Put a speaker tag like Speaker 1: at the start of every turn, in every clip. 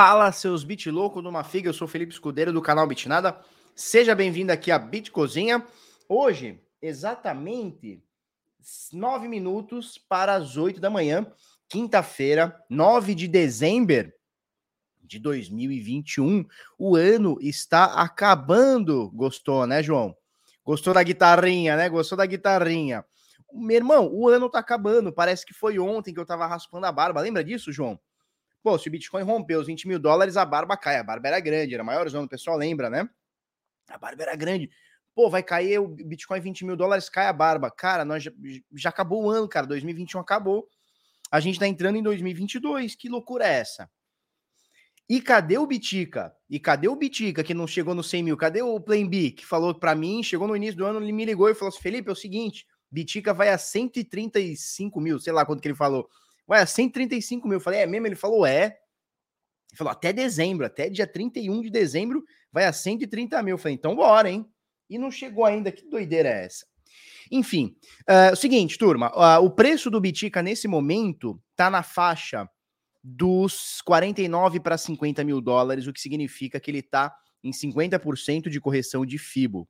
Speaker 1: Fala, seus bit loucos numa figa. Eu sou Felipe Escudeiro do canal Bitnada. Seja bem-vindo aqui à Bit Cozinha. Hoje, exatamente 9 minutos para as 8 da manhã, quinta-feira, 9 de dezembro de 2021. O ano está acabando. Gostou, né, João? Gostou da guitarrinha, né? Gostou da guitarrinha. Meu irmão, o ano tá acabando. Parece que foi ontem que eu tava raspando a barba. Lembra disso, João? Pô, se o Bitcoin rompeu os 20 mil dólares, a barba cai. A barba era grande, era maior o pessoal lembra, né? A barba era grande. Pô, vai cair o Bitcoin 20 mil dólares, cai a barba. Cara, nós já, já acabou o ano, cara. 2021 acabou. A gente tá entrando em 2022. Que loucura é essa? E cadê o Bitica? E cadê o Bitica que não chegou no 100 mil? Cadê o Plan B que falou para mim, chegou no início do ano, ele me ligou e falou assim: Felipe, é o seguinte, Bitica vai a 135 mil, sei lá quanto que ele falou. Ué, 135 mil. Eu falei, é mesmo? Ele falou, é. Ele falou, até dezembro, até dia 31 de dezembro, vai a 130 mil. Eu falei, então bora, hein? E não chegou ainda. Que doideira é essa? Enfim, uh, o seguinte, turma, uh, o preço do Bitica nesse momento tá na faixa dos 49 para 50 mil dólares, o que significa que ele tá em 50% de correção de FIBO.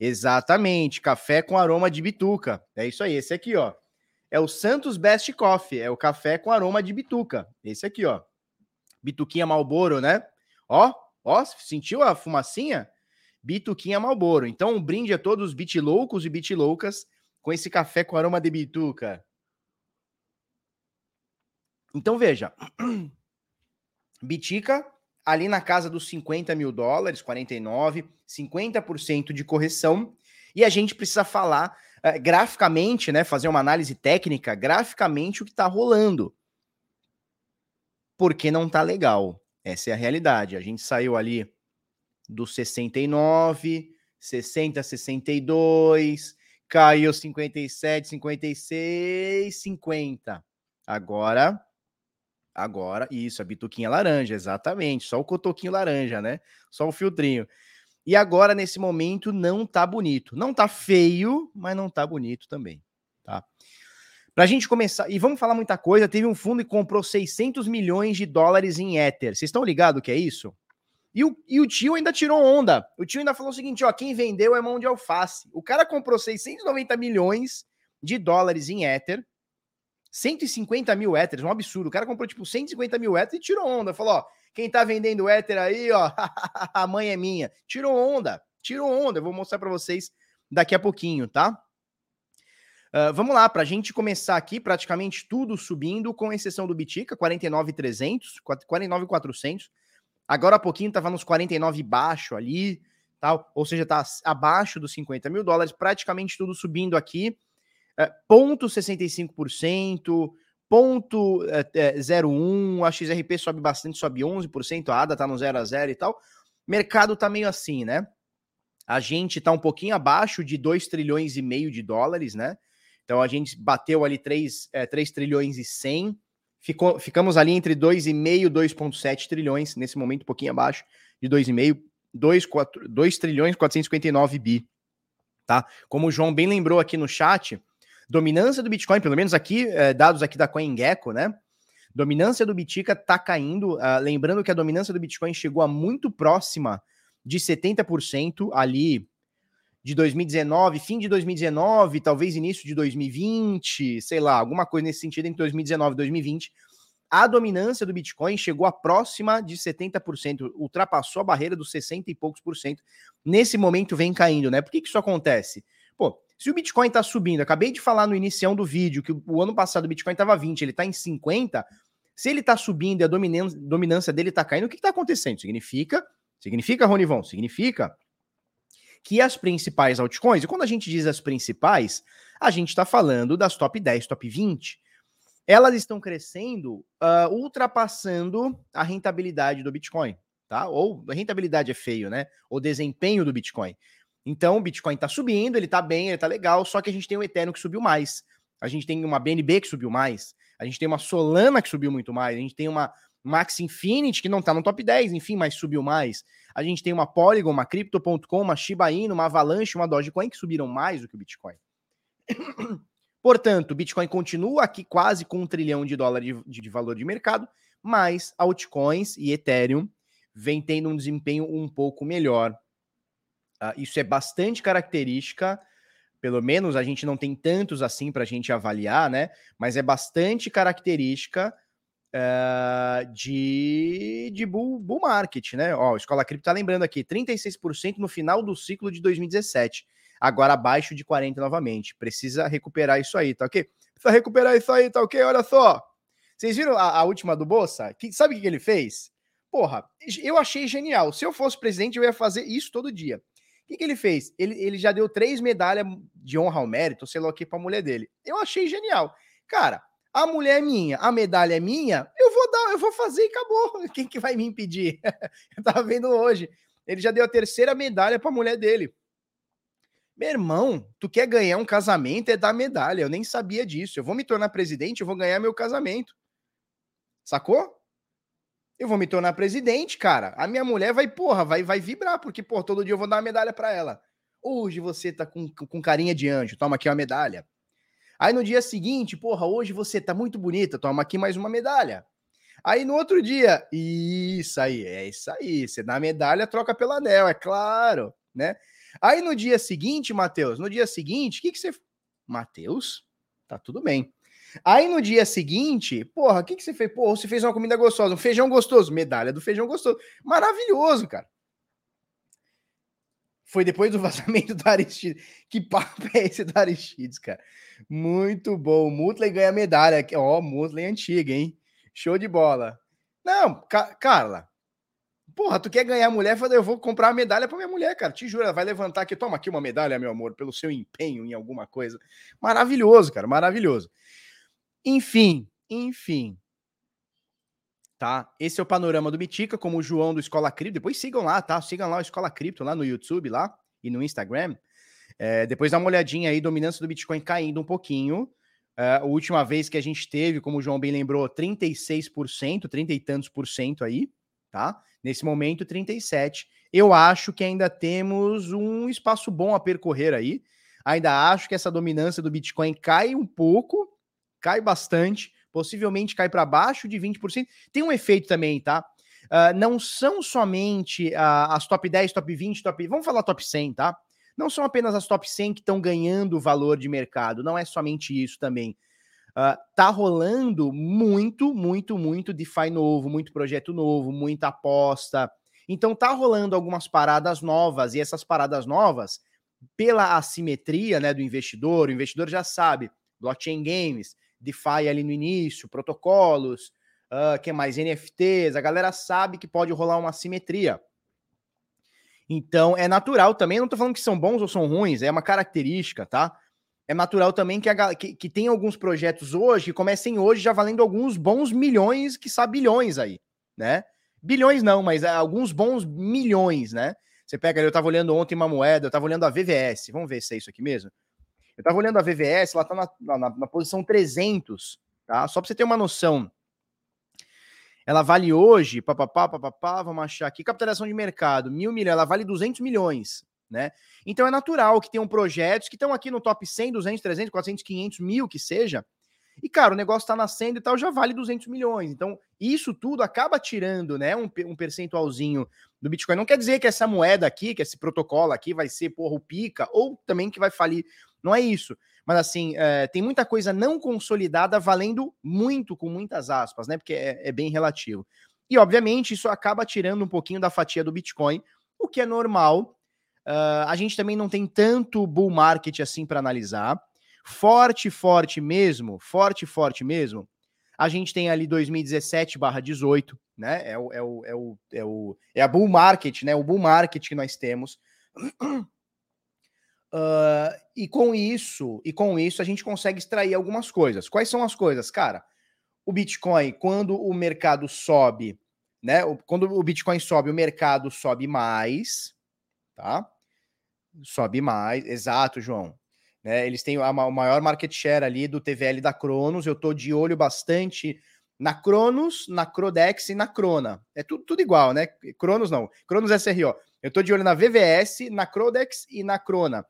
Speaker 1: Exatamente, café com aroma de bituca. É isso aí, esse aqui, ó é o Santos Best Coffee, é o café com aroma de bituca. Esse aqui, ó. Bituquinha Malboro, né? Ó, ó, sentiu a fumacinha? Bituquinha Malboro. Então, um brinde a todos os bit loucos e bit loucas com esse café com aroma de bituca. Então, veja. Bitica ali na casa dos 50 mil dólares, 49, 50% de correção. E a gente precisa falar uh, graficamente, né, fazer uma análise técnica, graficamente o que está rolando. Porque não tá legal. Essa é a realidade. A gente saiu ali do 69, 60, 62, caiu 57, 56, 50. Agora, agora, isso, a bituquinha laranja, exatamente. Só o cotoquinho laranja, né? Só o filtrinho. E agora, nesse momento, não tá bonito. Não tá feio, mas não tá bonito também, tá? Pra gente começar, e vamos falar muita coisa, teve um fundo que comprou 600 milhões de dólares em Ether. Vocês estão ligados o que é isso? E o, e o tio ainda tirou onda. O tio ainda falou o seguinte, ó, quem vendeu é mão de alface. O cara comprou 690 milhões de dólares em Ether, 150 mil Ethers, um absurdo. O cara comprou tipo 150 mil Ethers e tirou onda. Falou, ó, quem tá vendendo éter aí, ó, a mãe é minha. Tirou onda, tirou onda. Eu vou mostrar para vocês daqui a pouquinho, tá? Uh, vamos lá, para a gente começar aqui, praticamente tudo subindo, com exceção do Bitica, 49,300, 49,400. Agora há pouquinho estava nos 49 baixo ali, tal, ou seja, está abaixo dos 50 mil dólares, praticamente tudo subindo aqui. Uh, ponto 65%, ponto é, é, 0,1, a XRP sobe bastante, sobe 11%, a ADA tá no 0 a 0 e tal. Mercado tá meio assim, né? A gente tá um pouquinho abaixo de 2 trilhões e meio de dólares, né? Então a gente bateu ali 3, é, 3 trilhões e 100, ficou, ficamos ali entre 2,5 e 2,7 trilhões, nesse momento um pouquinho abaixo de 2,5, 2, 2 trilhões e 459 bi, tá? Como o João bem lembrou aqui no chat, Dominância do Bitcoin, pelo menos aqui, é, dados aqui da CoinGecko, né? Dominância do Bitica tá caindo. Uh, lembrando que a dominância do Bitcoin chegou a muito próxima de 70% ali de 2019, fim de 2019, talvez início de 2020, sei lá, alguma coisa nesse sentido entre 2019 e 2020. A dominância do Bitcoin chegou a próxima de 70%, ultrapassou a barreira dos 60 e poucos por cento. Nesse momento vem caindo, né? Por que, que isso acontece? Pô, se o Bitcoin está subindo, acabei de falar no inicião do vídeo que o ano passado o Bitcoin estava 20, ele está em 50. Se ele está subindo e a dominância, dominância dele está caindo, o que está acontecendo? Significa, significa, Ronivon, significa que as principais altcoins, e quando a gente diz as principais, a gente está falando das top 10, top 20, elas estão crescendo, uh, ultrapassando a rentabilidade do Bitcoin, tá? Ou a rentabilidade é feio, né? O desempenho do Bitcoin. Então, o Bitcoin está subindo, ele está bem, ele está legal, só que a gente tem o Ethereum que subiu mais. A gente tem uma BNB que subiu mais. A gente tem uma Solana que subiu muito mais. A gente tem uma Max Infinity que não está no top 10, enfim, mas subiu mais. A gente tem uma Polygon, uma Crypto.com, uma Shiba Inu, uma Avalanche, uma Dogecoin que subiram mais do que o Bitcoin. Portanto, o Bitcoin continua aqui quase com um trilhão de dólares de, de, valor de mercado, mas altcoins e Ethereum vem tendo um desempenho um pouco melhor. Uh, isso é bastante característica, pelo menos a gente não tem tantos assim para a gente avaliar, né? Mas é bastante característica uh, de, de bull, bull market, né? Ó, Escola Cripto tá lembrando aqui, 36% no final do ciclo de 2017, agora abaixo de 40 novamente. Precisa recuperar isso aí, tá ok? Precisa recuperar isso aí, tá ok? Olha só. Vocês viram a, a última do Bolsa? Que, sabe o que ele fez? Porra, eu achei genial. Se eu fosse presidente, eu ia fazer isso todo dia. Que, que ele fez? Ele, ele já deu três medalhas de honra ao mérito, sei lá o que, pra mulher dele. Eu achei genial. Cara, a mulher é minha, a medalha é minha, eu vou dar, eu vou fazer e acabou. Quem que vai me impedir? eu tava vendo hoje. Ele já deu a terceira medalha pra mulher dele. Meu irmão, tu quer ganhar um casamento é dar medalha. Eu nem sabia disso. Eu vou me tornar presidente, eu vou ganhar meu casamento. Sacou? Eu vou me tornar presidente, cara. A minha mulher vai, porra, vai, vai vibrar, porque, porra, todo dia eu vou dar uma medalha para ela. Hoje você tá com, com carinha de anjo, toma aqui uma medalha. Aí no dia seguinte, porra, hoje você tá muito bonita, toma aqui mais uma medalha. Aí no outro dia, isso aí, é isso aí. Você dá a medalha, troca pelo anel, é claro, né? Aí no dia seguinte, Matheus, no dia seguinte, o que, que você. Matheus? Tá tudo bem. Aí no dia seguinte, porra, o que, que você fez? Porra, você fez uma comida gostosa, um feijão gostoso, medalha do feijão gostoso. Maravilhoso, cara. Foi depois do vazamento do Aristides. Que papo é esse do Aristides, cara? Muito bom. Mutley ganha medalha. Ó, oh, Mutley antiga, hein? Show de bola. Não, Ca Carla. Porra, tu quer ganhar mulher? Eu vou comprar a medalha para minha mulher, cara. Te juro, ela vai levantar aqui. Toma aqui uma medalha, meu amor, pelo seu empenho em alguma coisa. Maravilhoso, cara, maravilhoso. Enfim, enfim. Tá? Esse é o panorama do Mitica, como o João do Escola Cripto. Depois sigam lá, tá? Sigam lá o Escola Cripto lá no YouTube lá e no Instagram. É, depois dá uma olhadinha aí, dominância do Bitcoin caindo um pouquinho. É, a última vez que a gente teve, como o João bem lembrou, 36%, 30 e tantos por cento aí, tá? Nesse momento, 37. Eu acho que ainda temos um espaço bom a percorrer aí. Ainda acho que essa dominância do Bitcoin cai um pouco, cai bastante, possivelmente cai para baixo de 20%. Tem um efeito também, tá? Uh, não são somente uh, as top 10, top 20, top. Vamos falar top 100, tá? Não são apenas as top 100 que estão ganhando valor de mercado, não é somente isso também. Uh, tá rolando muito, muito, muito DeFi novo, muito projeto novo, muita aposta. Então tá rolando algumas paradas novas, e essas paradas novas, pela assimetria né, do investidor, o investidor já sabe, blockchain games, DeFi ali no início, protocolos, uh, que mais? NFTs, a galera sabe que pode rolar uma simetria. Então é natural também, não tô falando que são bons ou são ruins, é uma característica, tá? É natural também que, a, que, que tem alguns projetos hoje que comecem hoje já valendo alguns bons milhões, que sabe bilhões aí, né? Bilhões não, mas é, alguns bons milhões, né? Você pega, eu tava olhando ontem uma moeda, eu tava olhando a VVS, vamos ver se é isso aqui mesmo. Eu estava olhando a VVS, ela está na, na, na, posição 300, tá? Só para você ter uma noção. Ela vale hoje, papapá, papapá, vamos achar aqui, capitalização de mercado, mil milhões, ela vale 200 milhões, né? Então é natural que tenham projetos que estão aqui no top 100, 200, 300, 400, 500 mil, que seja, e, cara, o negócio está nascendo e tal, já vale 200 milhões. Então, isso tudo acaba tirando, né, um, um percentualzinho do Bitcoin. Não quer dizer que essa moeda aqui, que esse protocolo aqui vai ser, porra, o pica, ou também que vai falir não é isso. Mas assim, é, tem muita coisa não consolidada valendo muito, com muitas aspas, né? Porque é, é bem relativo. E, obviamente, isso acaba tirando um pouquinho da fatia do Bitcoin, o que é normal. Uh, a gente também não tem tanto bull market assim para analisar. Forte, forte mesmo, forte, forte mesmo. A gente tem ali 2017 barra 18, né? É o, é, o, é, o, é, o, é a bull market, né? O bull market que nós temos. Uh, e com isso, e com isso a gente consegue extrair algumas coisas. Quais são as coisas, cara? O Bitcoin, quando o mercado sobe, né? Quando o Bitcoin sobe, o mercado sobe mais, tá? Sobe mais, exato, João. Né, eles têm o maior market share ali do TVL da Cronos. Eu tô de olho bastante na Cronos, na Crodex e na Crona. É tudo, tudo igual, né? Cronos não. Cronos SRO. Eu tô de olho na VVS, na Crodex e na Crona.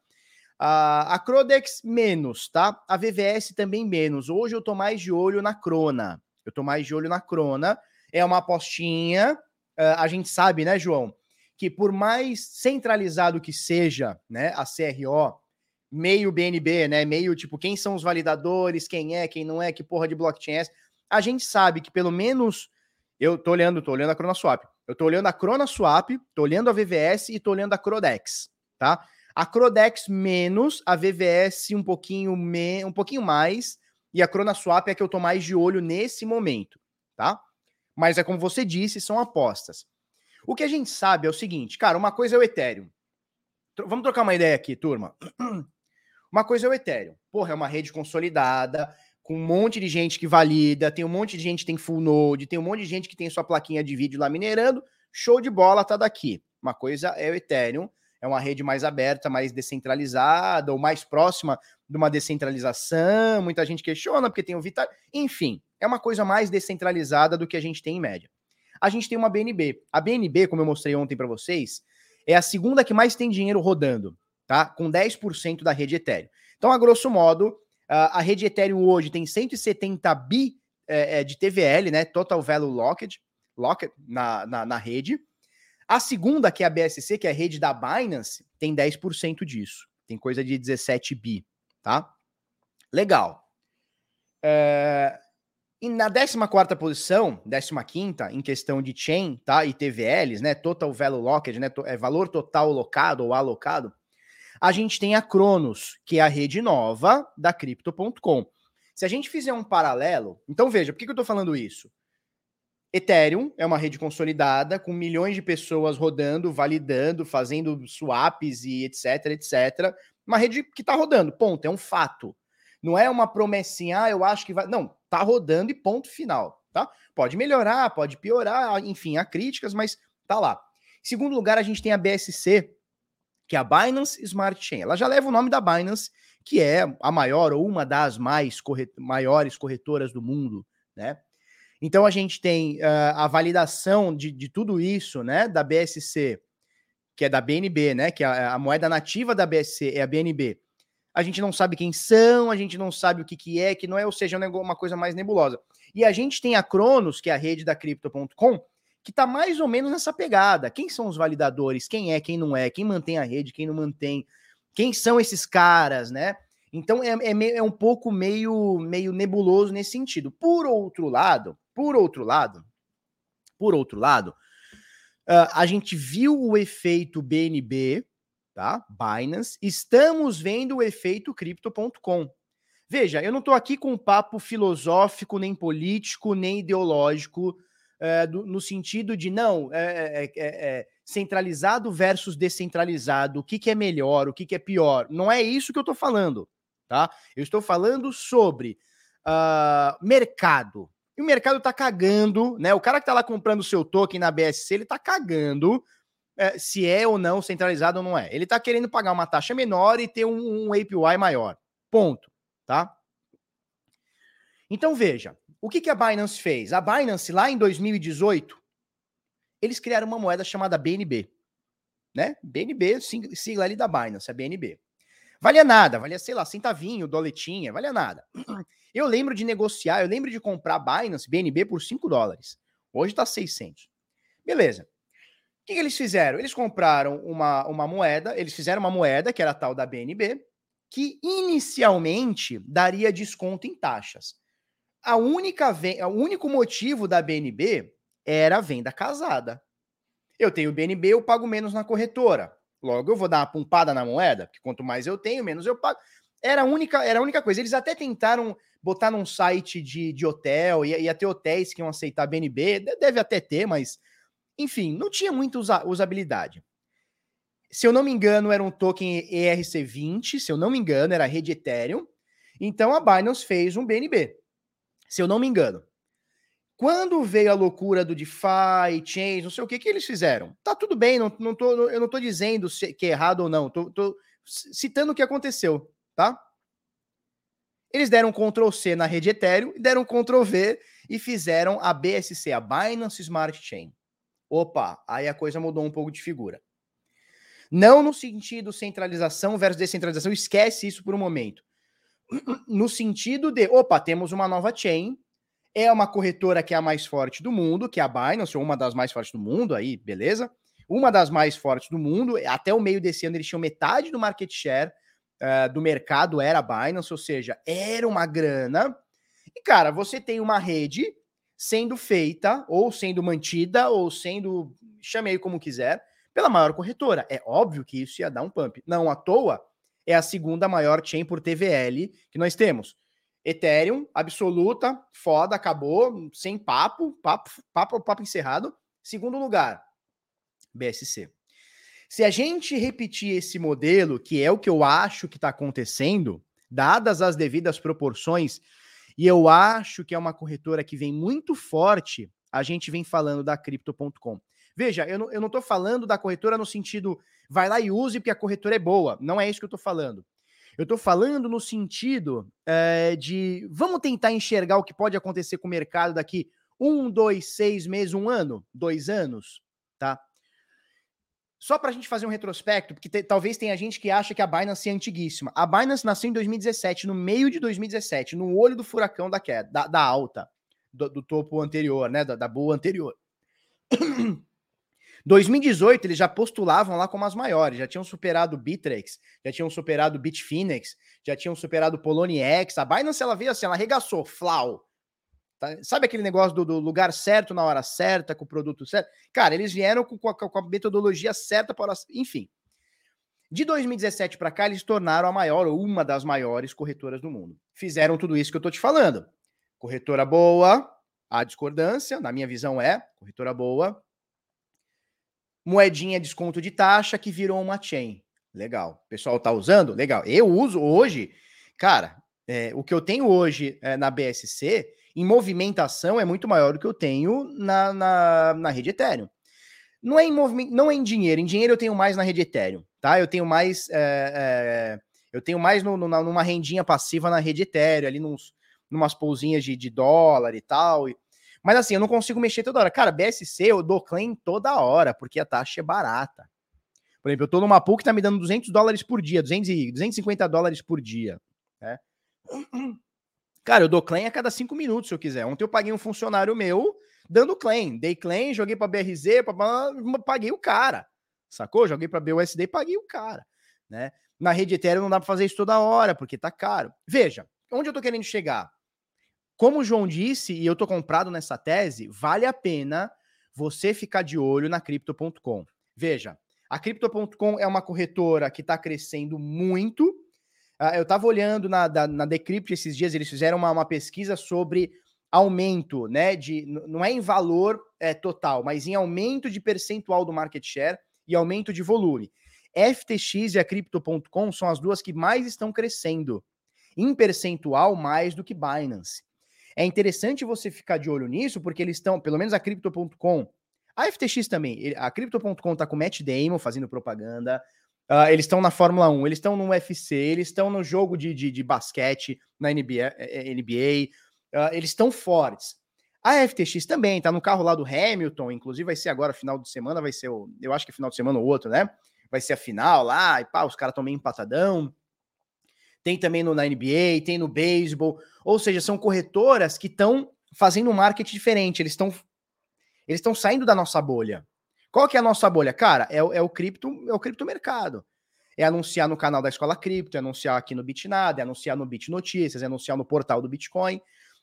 Speaker 1: A, a Crodex menos, tá? A VVS também menos. Hoje eu tô mais de olho na Crona. Eu tô mais de olho na Crona. é uma apostinha. Uh, a gente sabe, né, João, que por mais centralizado que seja, né, a CRO, meio BNB, né, meio tipo quem são os validadores, quem é, quem não é, que porra de blockchain é a gente sabe que pelo menos eu tô olhando, tô olhando a CronaSwap, eu tô olhando a CronaSwap, tô olhando a VVS e tô olhando a Crodex, tá? A Crodex menos, a VVS um pouquinho me, um pouquinho mais e a CronaSwap é que eu tô mais de olho nesse momento, tá? Mas é como você disse, são apostas. O que a gente sabe é o seguinte, cara, uma coisa é o Ethereum. Vamos trocar uma ideia aqui, turma. Uma coisa é o Ethereum. Porra, é uma rede consolidada, com um monte de gente que valida, tem um monte de gente que tem full node, tem um monte de gente que tem sua plaquinha de vídeo lá minerando. Show de bola, tá daqui. Uma coisa é o Ethereum, é uma rede mais aberta, mais descentralizada, ou mais próxima de uma descentralização. Muita gente questiona porque tem o Vitar. Enfim, é uma coisa mais descentralizada do que a gente tem em média. A gente tem uma BNB. A BNB, como eu mostrei ontem para vocês, é a segunda que mais tem dinheiro rodando, tá? Com 10% da rede Ethereum. Então, a grosso modo, a rede Ethereum hoje tem 170 bi é, é, de TVL, né? Total Value Locked, locked na, na, na rede. A segunda, que é a BSC, que é a rede da Binance, tem 10% disso. Tem coisa de 17 bi, tá? Legal. É, e na 14 posição, 15 em questão de chain, tá? E TVLs, né? Total Value Locked, né? É valor total locado ou alocado. A gente tem a Cronos, que é a rede nova da Crypto.com. Se a gente fizer um paralelo, então veja, por que, que eu tô falando isso? Ethereum é uma rede consolidada com milhões de pessoas rodando, validando, fazendo swaps e etc, etc. Uma rede que está rodando, ponto, é um fato. Não é uma promessinha, ah, eu acho que vai. Não, tá rodando e ponto final, tá? Pode melhorar, pode piorar, enfim, há críticas, mas tá lá. Em segundo lugar, a gente tem a BSC, que é a Binance Smart Chain. Ela já leva o nome da Binance, que é a maior ou uma das mais maiores corretoras do mundo, né? Então a gente tem uh, a validação de, de tudo isso, né, da BSC, que é da BNB, né, que é a, a moeda nativa da BSC é a BNB a gente não sabe quem são, a gente não sabe o que, que é, que não é, ou seja, uma coisa mais nebulosa. E a gente tem a Cronos, que é a rede da Crypto.com, que está mais ou menos nessa pegada. Quem são os validadores? Quem é, quem não é? Quem mantém a rede, quem não mantém? Quem são esses caras, né? Então é, é, é um pouco meio, meio nebuloso nesse sentido. Por outro lado, por outro lado, por outro lado, uh, a gente viu o efeito BNB, tá? Binance. Estamos vendo o efeito Crypto.com. Veja, eu não estou aqui com um papo filosófico, nem político, nem ideológico, é, do, no sentido de não, é, é, é, centralizado versus descentralizado, o que, que é melhor, o que, que é pior. Não é isso que eu estou falando, tá? Eu estou falando sobre uh, mercado. E o mercado está cagando, né? O cara que está lá comprando o seu token na BSC, ele está cagando é, se é ou não centralizado ou não é. Ele está querendo pagar uma taxa menor e ter um, um APY maior. Ponto. Tá? Então veja, o que, que a Binance fez? A Binance, lá em 2018, eles criaram uma moeda chamada BNB. Né? BNB, sigla ali da Binance, a BNB. Valia nada, valia, sei lá, centavinho, doletinha, valia nada. Eu lembro de negociar, eu lembro de comprar Binance, BNB por 5 dólares. Hoje tá 600. Beleza que, que eles fizeram? Eles compraram uma, uma moeda, eles fizeram uma moeda, que era a tal da BNB, que inicialmente daria desconto em taxas. A única o único motivo da BNB era a venda casada. Eu tenho BNB, eu pago menos na corretora. Logo, eu vou dar uma pumpada na moeda, porque quanto mais eu tenho, menos eu pago. Era a única, era a única coisa. Eles até tentaram botar num site de, de hotel, ia, ia ter hotéis que iam aceitar BNB, deve até ter, mas enfim, não tinha muita usa usabilidade. Se eu não me engano, era um token ERC20, se eu não me engano, era a rede Ethereum. Então a Binance fez um BNB, se eu não me engano. Quando veio a loucura do DeFi, Chains, não sei o que, que eles fizeram. Tá tudo bem, não, não tô, eu não tô dizendo que é errado ou não, tô, tô citando o que aconteceu, tá? Eles deram Ctrl C na rede Ethereum, deram Ctrl V e fizeram a BSC, a Binance Smart Chain. Opa, aí a coisa mudou um pouco de figura. Não no sentido centralização versus descentralização, esquece isso por um momento. No sentido de, opa, temos uma nova chain, É uma corretora que é a mais forte do mundo, que é a Binance, ou uma das mais fortes do mundo, aí, beleza? Uma das mais fortes do mundo. Até o meio desse ano eles tinham metade do market share uh, do mercado, era a Binance, ou seja, era uma grana. E, cara, você tem uma rede sendo feita, ou sendo mantida, ou sendo, chamei como quiser, pela maior corretora. É óbvio que isso ia dar um pump. Não à toa, é a segunda maior chain por TVL que nós temos. Ethereum, absoluta, foda, acabou, sem papo, papo, papo, papo encerrado. Segundo lugar, BSC. Se a gente repetir esse modelo, que é o que eu acho que está acontecendo, dadas as devidas proporções, e eu acho que é uma corretora que vem muito forte, a gente vem falando da Crypto.com. Veja, eu não, eu não falando da corretora no sentido vai lá e use porque a corretora é boa. Não é isso que eu tô falando. Eu tô falando no sentido é, de vamos tentar enxergar o que pode acontecer com o mercado daqui um, dois, seis meses, um ano, dois anos, tá? Só para a gente fazer um retrospecto, porque te, talvez tenha gente que acha que a Binance é antiguíssima. A Binance nasceu em 2017, no meio de 2017, no olho do furacão da queda, da, da alta, do, do, topo anterior, né, da, da boa anterior. 2018, eles já postulavam lá como as maiores, já tinham superado Bittrex, já tinham superado Bitfinex, já tinham superado Poloniex. A Binance, ela veio assim, ela arregaçou, flau. Tá? Sabe aquele negócio do, do, lugar certo, na hora certa, com o produto certo? Cara, eles vieram com, com, a, com a, metodologia certa para. Enfim. De 2017 para cá, eles tornaram a maior, ou uma das maiores corretoras do mundo. Fizeram tudo isso que eu tô te falando. Corretora boa, a discordância, na minha visão é, corretora boa, moedinha desconto de taxa que virou uma chain. Legal. O pessoal tá usando? Legal. Eu uso hoje, cara, é, o que eu tenho hoje é, na BSC, em movimentação, é muito maior do que eu tenho na, na, na rede Ethereum. Não é, em movimento, não é em dinheiro. Em dinheiro eu tenho mais na rede Ethereum, tá? Eu tenho mais. É, é eu tenho mais no, no, numa rendinha passiva na rede Ethereum, ali nos, numas pousinhas de, de dólar e tal. E, mas assim, eu não consigo mexer toda hora. Cara, BSC eu dou claim toda hora, porque a taxa é barata. Por exemplo, eu tô numa pool que tá me dando 200 dólares por dia, 200 e, 250 dólares por dia. Né? Cara, eu dou claim a cada cinco minutos, se eu quiser. Ontem eu paguei um funcionário meu dando claim. Dei claim, joguei para BRZ, pra... paguei o cara. Sacou? Joguei para BUSD e paguei o cara. Né? Na rede Ethereum não dá para fazer isso toda hora, porque tá caro. Veja, onde eu tô querendo chegar? Como o João disse, e eu tô comprado nessa tese, vale a pena você ficar de olho na Crypto.com. Veja, a Crypto.com é uma corretora que está crescendo muito. Uh, eu estava olhando na, da, na Decrypt esses dias, eles fizeram uma, uma, pesquisa sobre aumento, né? De, não é em valor é, total, mas em aumento de percentual do market share e aumento de volume. FTX e a Crypto.com são as duas que mais estão crescendo, em percentual mais do que Binance. É interessante você ficar de olho nisso, porque eles estão, pelo menos a Crypto.com, a FTX também, a Crypto.com tá com o Matt Damon fazendo propaganda, uh, eles estão na Fórmula 1, eles estão no UFC, eles estão no jogo de, de, de basquete na NBA, NBA uh, eles estão fortes. A FTX também tá no carro lá do Hamilton, inclusive vai ser agora, final de semana, vai ser o, eu acho que é final de semana ou outro, né? Vai ser a final lá, e pá, os caras estão meio empatadão tem também no, na NBA, tem no beisebol. Ou seja, são corretoras que estão fazendo um marketing diferente. Eles estão eles estão saindo da nossa bolha. Qual que é a nossa bolha? Cara, é, é o cripto, é o criptomercado. É anunciar no canal da Escola Cripto, é anunciar aqui no Bitnada, é anunciar no Bit Notícias, é anunciar no portal do Bitcoin. O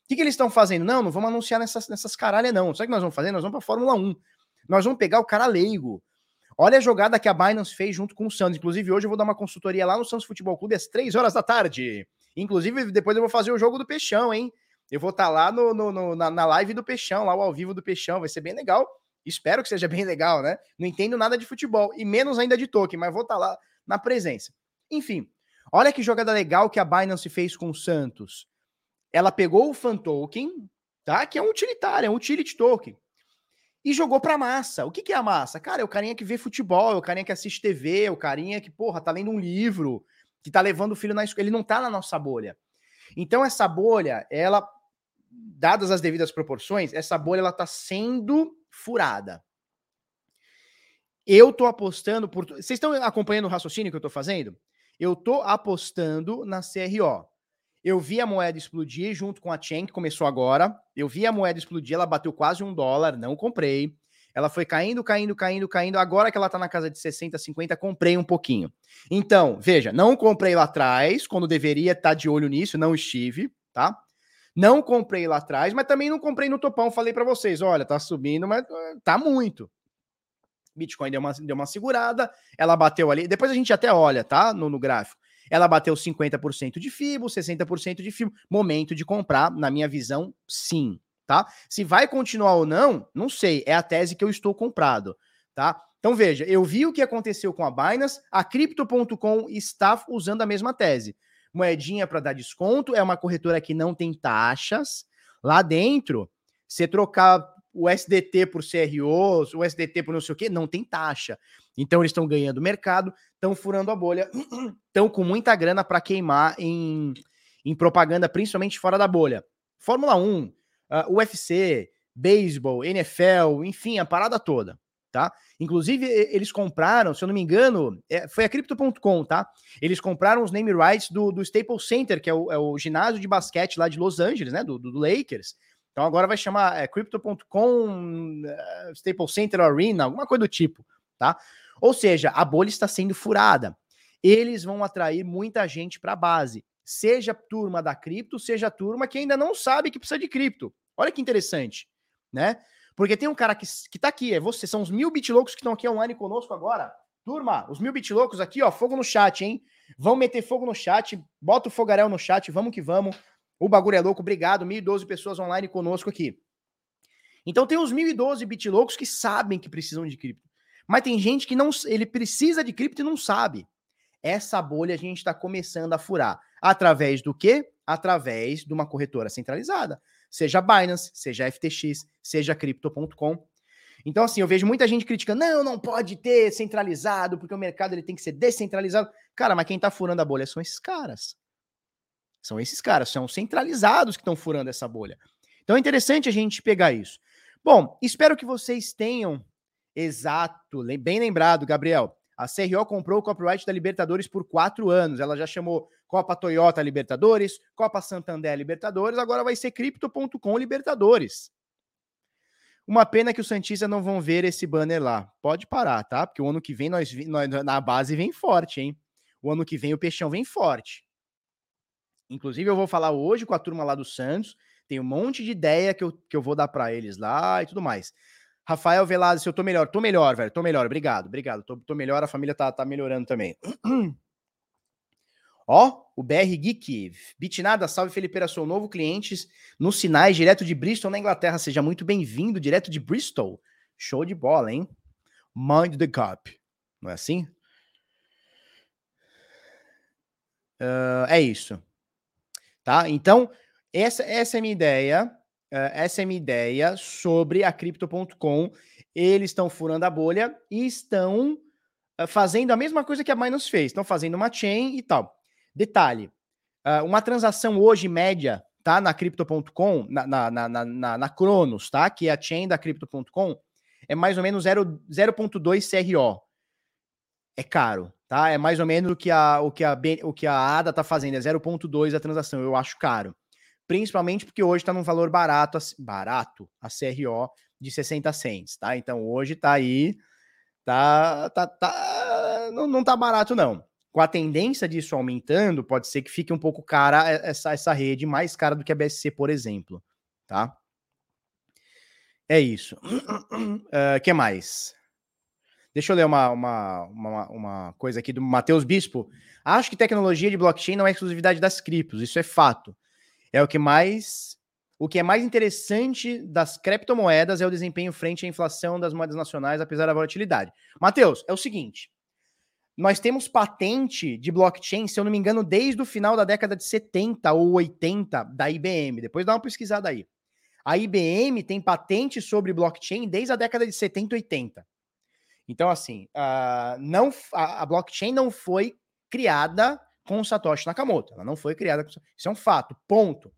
Speaker 1: que, que eles estão fazendo? Não, não vamos anunciar nessas, nessas caralhas, não. Sabe o que nós vamos fazer? Nós vamos para Fórmula 1. Nós vamos pegar o cara leigo. Olha a jogada que a Binance fez junto com o Santos. Inclusive, hoje eu vou dar uma consultoria lá no Santos Futebol Clube às 3 horas da tarde. Inclusive, depois eu vou fazer o jogo do Peixão, hein? Eu vou estar tá lá no, no, no na, na, live do Peixão, lá ao vivo do Peixão. Vai ser bem legal. Espero que seja bem legal, né? Não entendo nada de futebol e menos ainda de token, mas vou estar tá lá na presença. Enfim, olha que jogada legal que a Binance fez com o Santos. Ela pegou o fan token, tá? Que é um utilitário, é um utility token e jogou pra massa. O que, que é a massa? Cara, é o carinha que vê futebol, é o carinha que assiste TV, é o carinha que, porra, tá lendo um livro, que tá levando o filho na escola. Ele não tá na nossa bolha. Então, essa bolha, ela, dadas as devidas proporções, essa bolha, ela tá sendo furada. Eu tô apostando por. Vocês estão acompanhando o raciocínio que eu tô fazendo? Eu tô apostando na CRO. Eu vi a moeda explodir junto com a Chain, que começou agora. Eu vi a moeda explodir, ela bateu quase um dólar, não comprei. Ela foi caindo, caindo, caindo, caindo. Agora que ela tá na casa de 60, 50, comprei um pouquinho. Então, veja, não comprei lá atrás, quando deveria estar tá de olho nisso, não estive, tá? Não comprei lá atrás, mas também não comprei no topão. Falei para vocês, olha, tá subindo, mas eh, tá muito. Bitcoin deu uma, deu uma segurada, ela bateu ali. Depois a gente até olha, tá? No, no gráfico. Ela bateu 50% de FIBO, 60% de FIBO. Momento de comprar, na minha visão, sim, tá? Se vai continuar ou não, não sei. É a tese que eu estou comprado, tá? Então veja, eu vi o que aconteceu com a Binance, a Crypto.com está usando a mesma tese. Moedinha para dar desconto, é uma corretora que não tem taxas. Lá dentro, você trocar o SDT por CRO, o SDT por não sei o quê, não tem taxa. Então eles estão ganhando mercado, estão furando a bolha, estão com muita grana para queimar em, em propaganda, principalmente fora da bolha. Fórmula 1, uh, UFC, beisebol, NFL, enfim, a parada toda, tá? Inclusive, eles compraram, se eu não me engano, é, foi a Crypto.com, tá? Eles compraram os name rights do, do Staples Center, que é o, é o ginásio de basquete lá de Los Angeles, né? Do, do Lakers. Então agora vai chamar é, Crypto.com uh, Staples Center Arena, alguma coisa do tipo, tá? Ou seja, a bolha está sendo furada. Eles vão atrair muita gente para a base, seja turma da cripto, seja turma que ainda não sabe que precisa de cripto. Olha que interessante, né? Porque tem um cara que, que tá aqui, é você, são os mil bitloucos que estão aqui online conosco agora. Turma, os mil bitloucos aqui, ó, fogo no chat, hein? Vão meter fogo no chat, bota o fogaréu no chat, vamos que vamos. O bagulho é louco, obrigado. 1.012 pessoas online conosco aqui. Então tem os 1.012 bitloucos que sabem que precisam de cripto. Mas tem gente que não ele precisa de cripto e não sabe. Essa bolha a gente está começando a furar. Através do quê? Através de uma corretora centralizada. Seja Binance, seja FTX, seja Crypto.com. Então, assim, eu vejo muita gente criticando, não, não pode ter centralizado, porque o mercado ele tem que ser descentralizado. Cara, mas quem está furando a bolha são esses caras. São esses caras, são centralizados que estão furando essa bolha. Então é interessante a gente pegar isso. Bom, espero que vocês tenham exato, bem lembrado, Gabriel. A CRO comprou o copyright da Libertadores por quatro anos. Ela já chamou Copa Toyota Libertadores, Copa Santander Libertadores, agora vai ser Crypto.com Libertadores. Uma pena que os Santistas não vão ver esse banner lá. Pode parar, tá? Porque o ano que vem nós, nós na base vem forte, hein? O ano que vem o Peixão vem forte. Inclusive, eu vou falar hoje com a turma lá do Santos. Tem um monte de ideia que eu, que eu vou dar para eles lá e tudo mais. Rafael Velado, se eu tô melhor, tô melhor, velho, tô melhor, obrigado, obrigado, tô, tô melhor, a família tá, tá melhorando também. Ó, o BR Geek, Bitnada, salve Felipe, sou novo cliente nos sinais, direto de Bristol, na Inglaterra, seja muito bem-vindo, direto de Bristol, show de bola, hein? Mind the Cup, não é assim? Uh, é isso. Tá? Então, essa, essa é a minha ideia. Essa é minha ideia sobre a Crypto.com. Eles estão furando a bolha e estão fazendo a mesma coisa que a Binance fez. Estão fazendo uma chain e tal. Detalhe: uma transação hoje média, tá? Na Crypto.com, na, na, na, na, na Cronos, tá? Que é a chain da Crypto.com, é mais ou menos 0,2 CRO. É caro, tá? É mais ou menos o que a, o que a, o que a ADA tá fazendo, é 0,2 a transação. Eu acho caro. Principalmente porque hoje está num valor barato, barato, a CRO de 60 cents, tá? Então hoje tá aí, tá, tá, tá não, não tá barato não. Com a tendência disso aumentando, pode ser que fique um pouco cara essa, essa rede, mais cara do que a BSC, por exemplo, tá? É isso. Uh, que mais? Deixa eu ler uma, uma, uma, uma coisa aqui do Matheus Bispo. Acho que tecnologia de blockchain não é exclusividade das criptos, isso é fato. É o que mais. O que é mais interessante das criptomoedas é o desempenho frente à inflação das moedas nacionais, apesar da volatilidade. Matheus, é o seguinte: nós temos patente de blockchain, se eu não me engano, desde o final da década de 70 ou 80 da IBM. Depois dá uma pesquisada aí. A IBM tem patente sobre blockchain desde a década de 70 e 80. Então, assim, uh, não, a, a, blockchain não foi criada com Satoshi Nakamoto. Ela não foi criada com. Isso é um fato, ponto.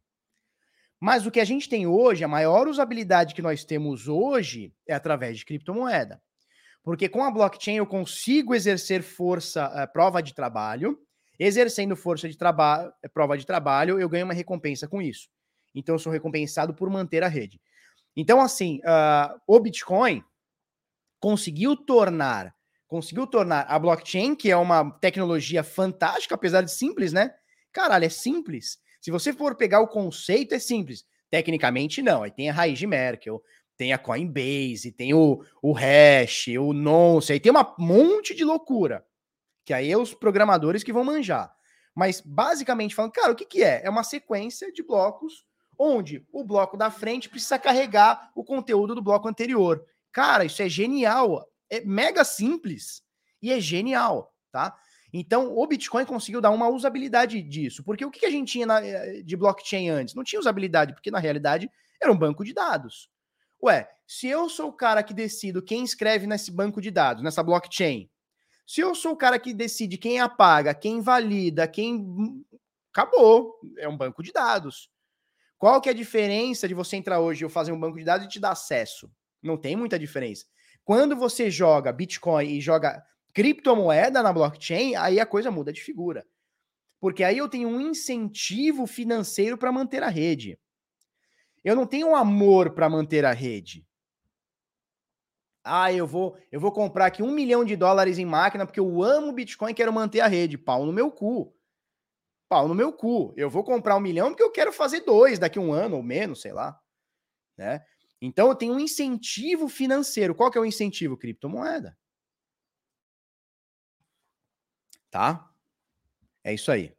Speaker 1: Mas o que a gente tem hoje, a maior usabilidade que nós temos hoje é através de criptomoeda. Porque com a blockchain eu consigo exercer força, uh, prova de trabalho, Exercendo força de trabalho, é, prova de trabalho, eu ganho uma recompensa com isso. Então eu sou recompensado por manter a rede. Então, assim, uh, o Bitcoin conseguiu tornar, conseguiu tornar a blockchain, que é uma tecnologia fantástica, apesar de simples, né? Caralho, é simples. Se você for pegar o conceito, é simples. Tecnicamente, não. Aí tem a raiz de Merkel, tem a Coinbase, tem o, o Hash, o Nonce, aí tem um monte de loucura. Que aí é os programadores que vão manjar. Mas, basicamente falando, cara, o que, que é? É uma sequência de blocos onde o bloco da frente precisa carregar o conteúdo do bloco anterior. Cara, isso é genial. É mega simples e é genial, tá? Então, o Bitcoin conseguiu dar uma usabilidade disso. Porque o que a gente tinha na, eh, de blockchain antes? Não tinha usabilidade, porque na realidade era um banco de dados. Ué, se eu sou o cara que decido quem escreve nesse banco de dados, nessa blockchain, se eu sou o cara que decide quem apaga, quem valida, quem. Acabou. É um banco de dados. Qual que é a diferença de você entrar hoje e fazer um banco de dados e te dar acesso? Não tem muita diferença. Quando você joga Bitcoin e joga criptomoeda na blockchain, aí a coisa muda de figura. Porque aí eu tenho um incentivo financeiro para manter a rede. Eu não tenho um amor para manter a rede. Ah, eu vou, eu vou comprar aqui um milhão de dólares em máquina porque eu amo Bitcoin e quero manter a rede. Pau no meu cu. Pau no meu cu. Eu vou comprar um milhão porque eu quero fazer dois daqui um ano ou menos, sei lá. Né? Então eu tenho um incentivo financeiro. Qual que é o incentivo? Criptomoeda. Tá? É isso aí.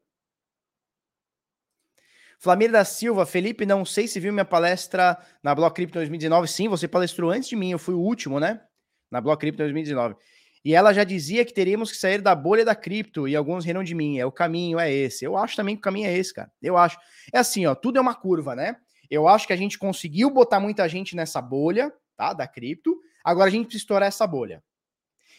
Speaker 1: Flamir da Silva, Felipe, não sei se viu minha palestra na Block Crypto 2019. Sim, você palestrou antes de mim, eu fui o último, né? Na Block Crypto 2019. E ela já dizia que teríamos que sair da bolha da cripto e alguns riram de mim. É o caminho, é esse. Eu acho também que o caminho é esse, cara. Eu acho. É assim, ó, tudo é uma curva, né? Eu acho que a gente conseguiu botar muita gente nessa bolha, tá? Da cripto. Agora a gente precisa estourar essa bolha.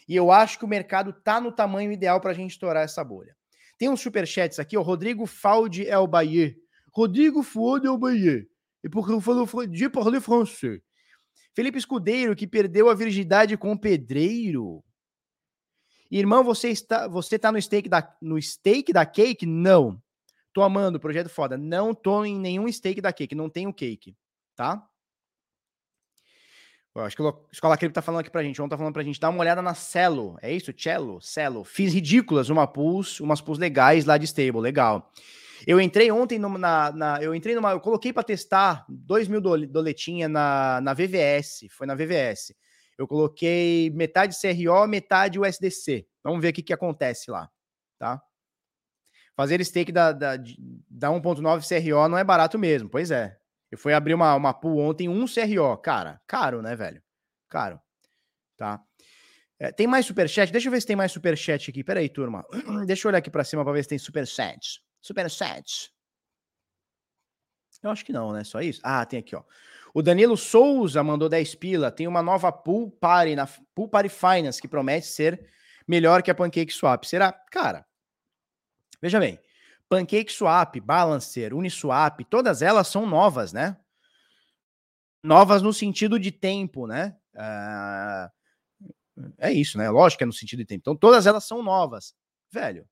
Speaker 1: E eu acho que o mercado tá no tamanho ideal para a gente estourar essa bolha. Tem uns superchats aqui, ó. Rodrigo Faldi El Bayer. Rodrigo Fuode El Bayer. E porque eu falo de parler français. Felipe Escudeiro, que perdeu a virgindade com o pedreiro. Irmão, você está, você tá no stake da, no stake da Cake? Não. Tô amando, projeto foda. Não tô em nenhum stake da Cake, não tenho cake, tá? Eu acho que a Escola Cripto tá falando aqui pra gente. Ontem tá falando pra gente dar uma olhada na Celo. É isso? Cello? Celo. Fiz ridículas uma pools, umas pools legais lá de stable. Legal. Eu entrei ontem na, na, Eu entrei numa. Eu coloquei para testar 2 mil doletinha na, na VVS. Foi na VVS. Eu coloquei metade CRO, metade USDC. Vamos ver o que, que acontece lá. Tá? Fazer stake da, da, da 1.9 CRO não é barato mesmo. Pois é. Eu fui abrir uma, uma pool ontem, um CRO. Cara, caro, né, velho? Caro. Tá? É, tem mais superchat? Deixa eu ver se tem mais superchat aqui. Pera aí, turma. Deixa eu olhar aqui para cima para ver se tem superchat. Superchat. Eu acho que não, né? Só isso? Ah, tem aqui, ó. O Danilo Souza mandou 10 pila. Tem uma nova pool party na Pool Party Finance que promete ser melhor que a Pancake Swap. Será? Cara, veja bem. Pancake Swap, Balancer, Uniswap, todas elas são novas, né? Novas no sentido de tempo, né? Uh, é isso, né? Lógico que é no sentido de tempo. Então, todas elas são novas. Velho.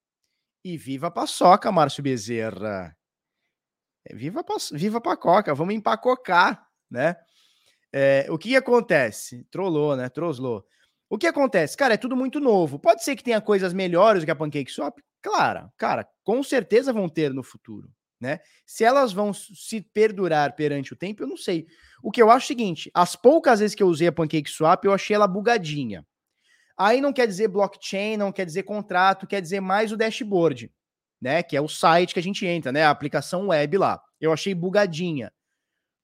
Speaker 1: E viva a paçoca, Márcio Bezerra. É, viva, viva a pacoca, vamos empacocar, né? É, o que acontece? Trollou, né? Troslou. O que acontece? Cara, é tudo muito novo. Pode ser que tenha coisas melhores do que a Pancake Swap? Claro, cara, com certeza vão ter no futuro, né? Se elas vão se perdurar perante o tempo, eu não sei. O que eu acho é o seguinte: as poucas vezes que eu usei a Pancake Swap, eu achei ela bugadinha. Aí não quer dizer blockchain, não quer dizer contrato, quer dizer mais o dashboard, né? Que é o site que a gente entra, né? A aplicação web lá. Eu achei bugadinha.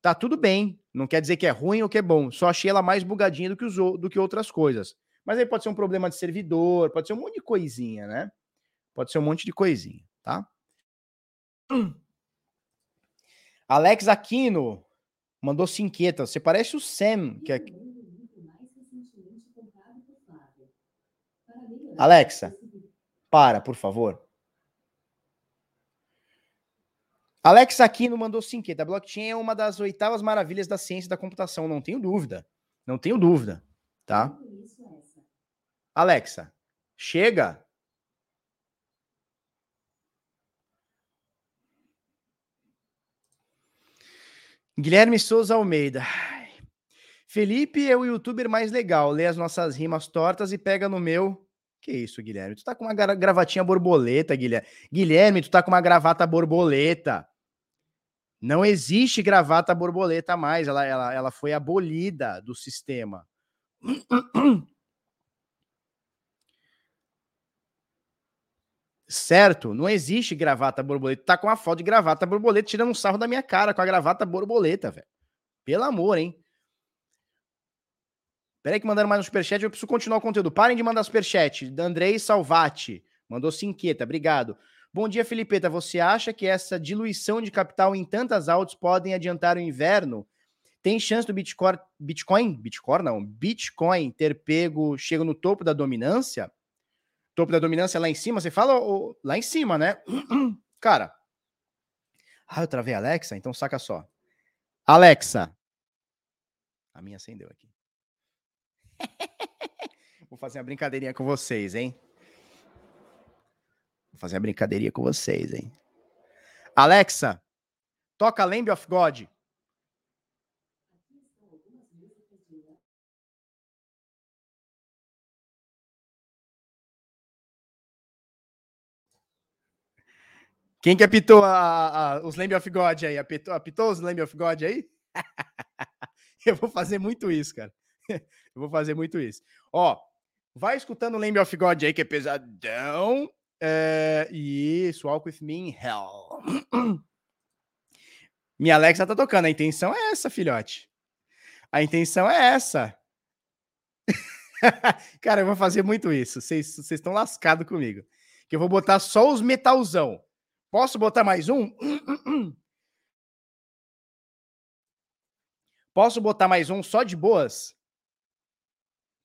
Speaker 1: Tá tudo bem, não quer dizer que é ruim ou que é bom. Só achei ela mais bugadinha do que, os, do que outras coisas. Mas aí pode ser um problema de servidor, pode ser um monte de coisinha, né? Pode ser um monte de coisinha, tá? Alex Aquino mandou cinqueta. Você parece o Sam. Que é... Alexa, para, por favor. Alex Aquino mandou cinqueta. A blockchain é uma das oitavas maravilhas da ciência da computação, não tenho dúvida. Não tenho dúvida, tá? Alexa, chega. Guilherme Souza Almeida. Felipe é o youtuber mais legal. Lê as nossas rimas tortas e pega no meu. Que isso, Guilherme? Tu tá com uma gravatinha borboleta, Guilherme. Guilherme, tu tá com uma gravata borboleta. Não existe gravata borboleta mais. Ela, ela, ela foi abolida do sistema. Certo? Não existe gravata borboleta. Tá com uma foto de gravata borboleta tirando um sarro da minha cara com a gravata borboleta, velho. Pelo amor, hein? Peraí que mandaram mais um superchat, eu preciso continuar o conteúdo. Parem de mandar superchat. Andrei Salvati mandou cinqueta, obrigado. Bom dia, Filipeta. Você acha que essa diluição de capital em tantas altas podem adiantar o inverno? Tem chance do Bitcoin, Bitcoin, Bitcoin não, Bitcoin ter pego, chega no topo da dominância? Topo da dominância lá em cima, você fala oh, lá em cima, né? Cara. Ah, eu travei a Alexa, então saca só. Alexa. A minha acendeu aqui. Vou fazer uma brincadeirinha com vocês, hein? Vou fazer uma brincadeirinha com vocês, hein? Alexa, toca Lamb of God. Quem que apitou a, a, os Lamb of God aí? Apitou, apitou os Lamb of God aí? Eu vou fazer muito isso, cara. Eu vou fazer muito isso. Ó, vai escutando o Lamb of God aí, que é pesadão. É, isso, Walk With Me in Hell. Minha Alexa tá tocando. A intenção é essa, filhote. A intenção é essa. Cara, eu vou fazer muito isso. Vocês estão lascados comigo. Que eu vou botar só os metalzão. Posso botar mais um? Posso botar mais um só de boas?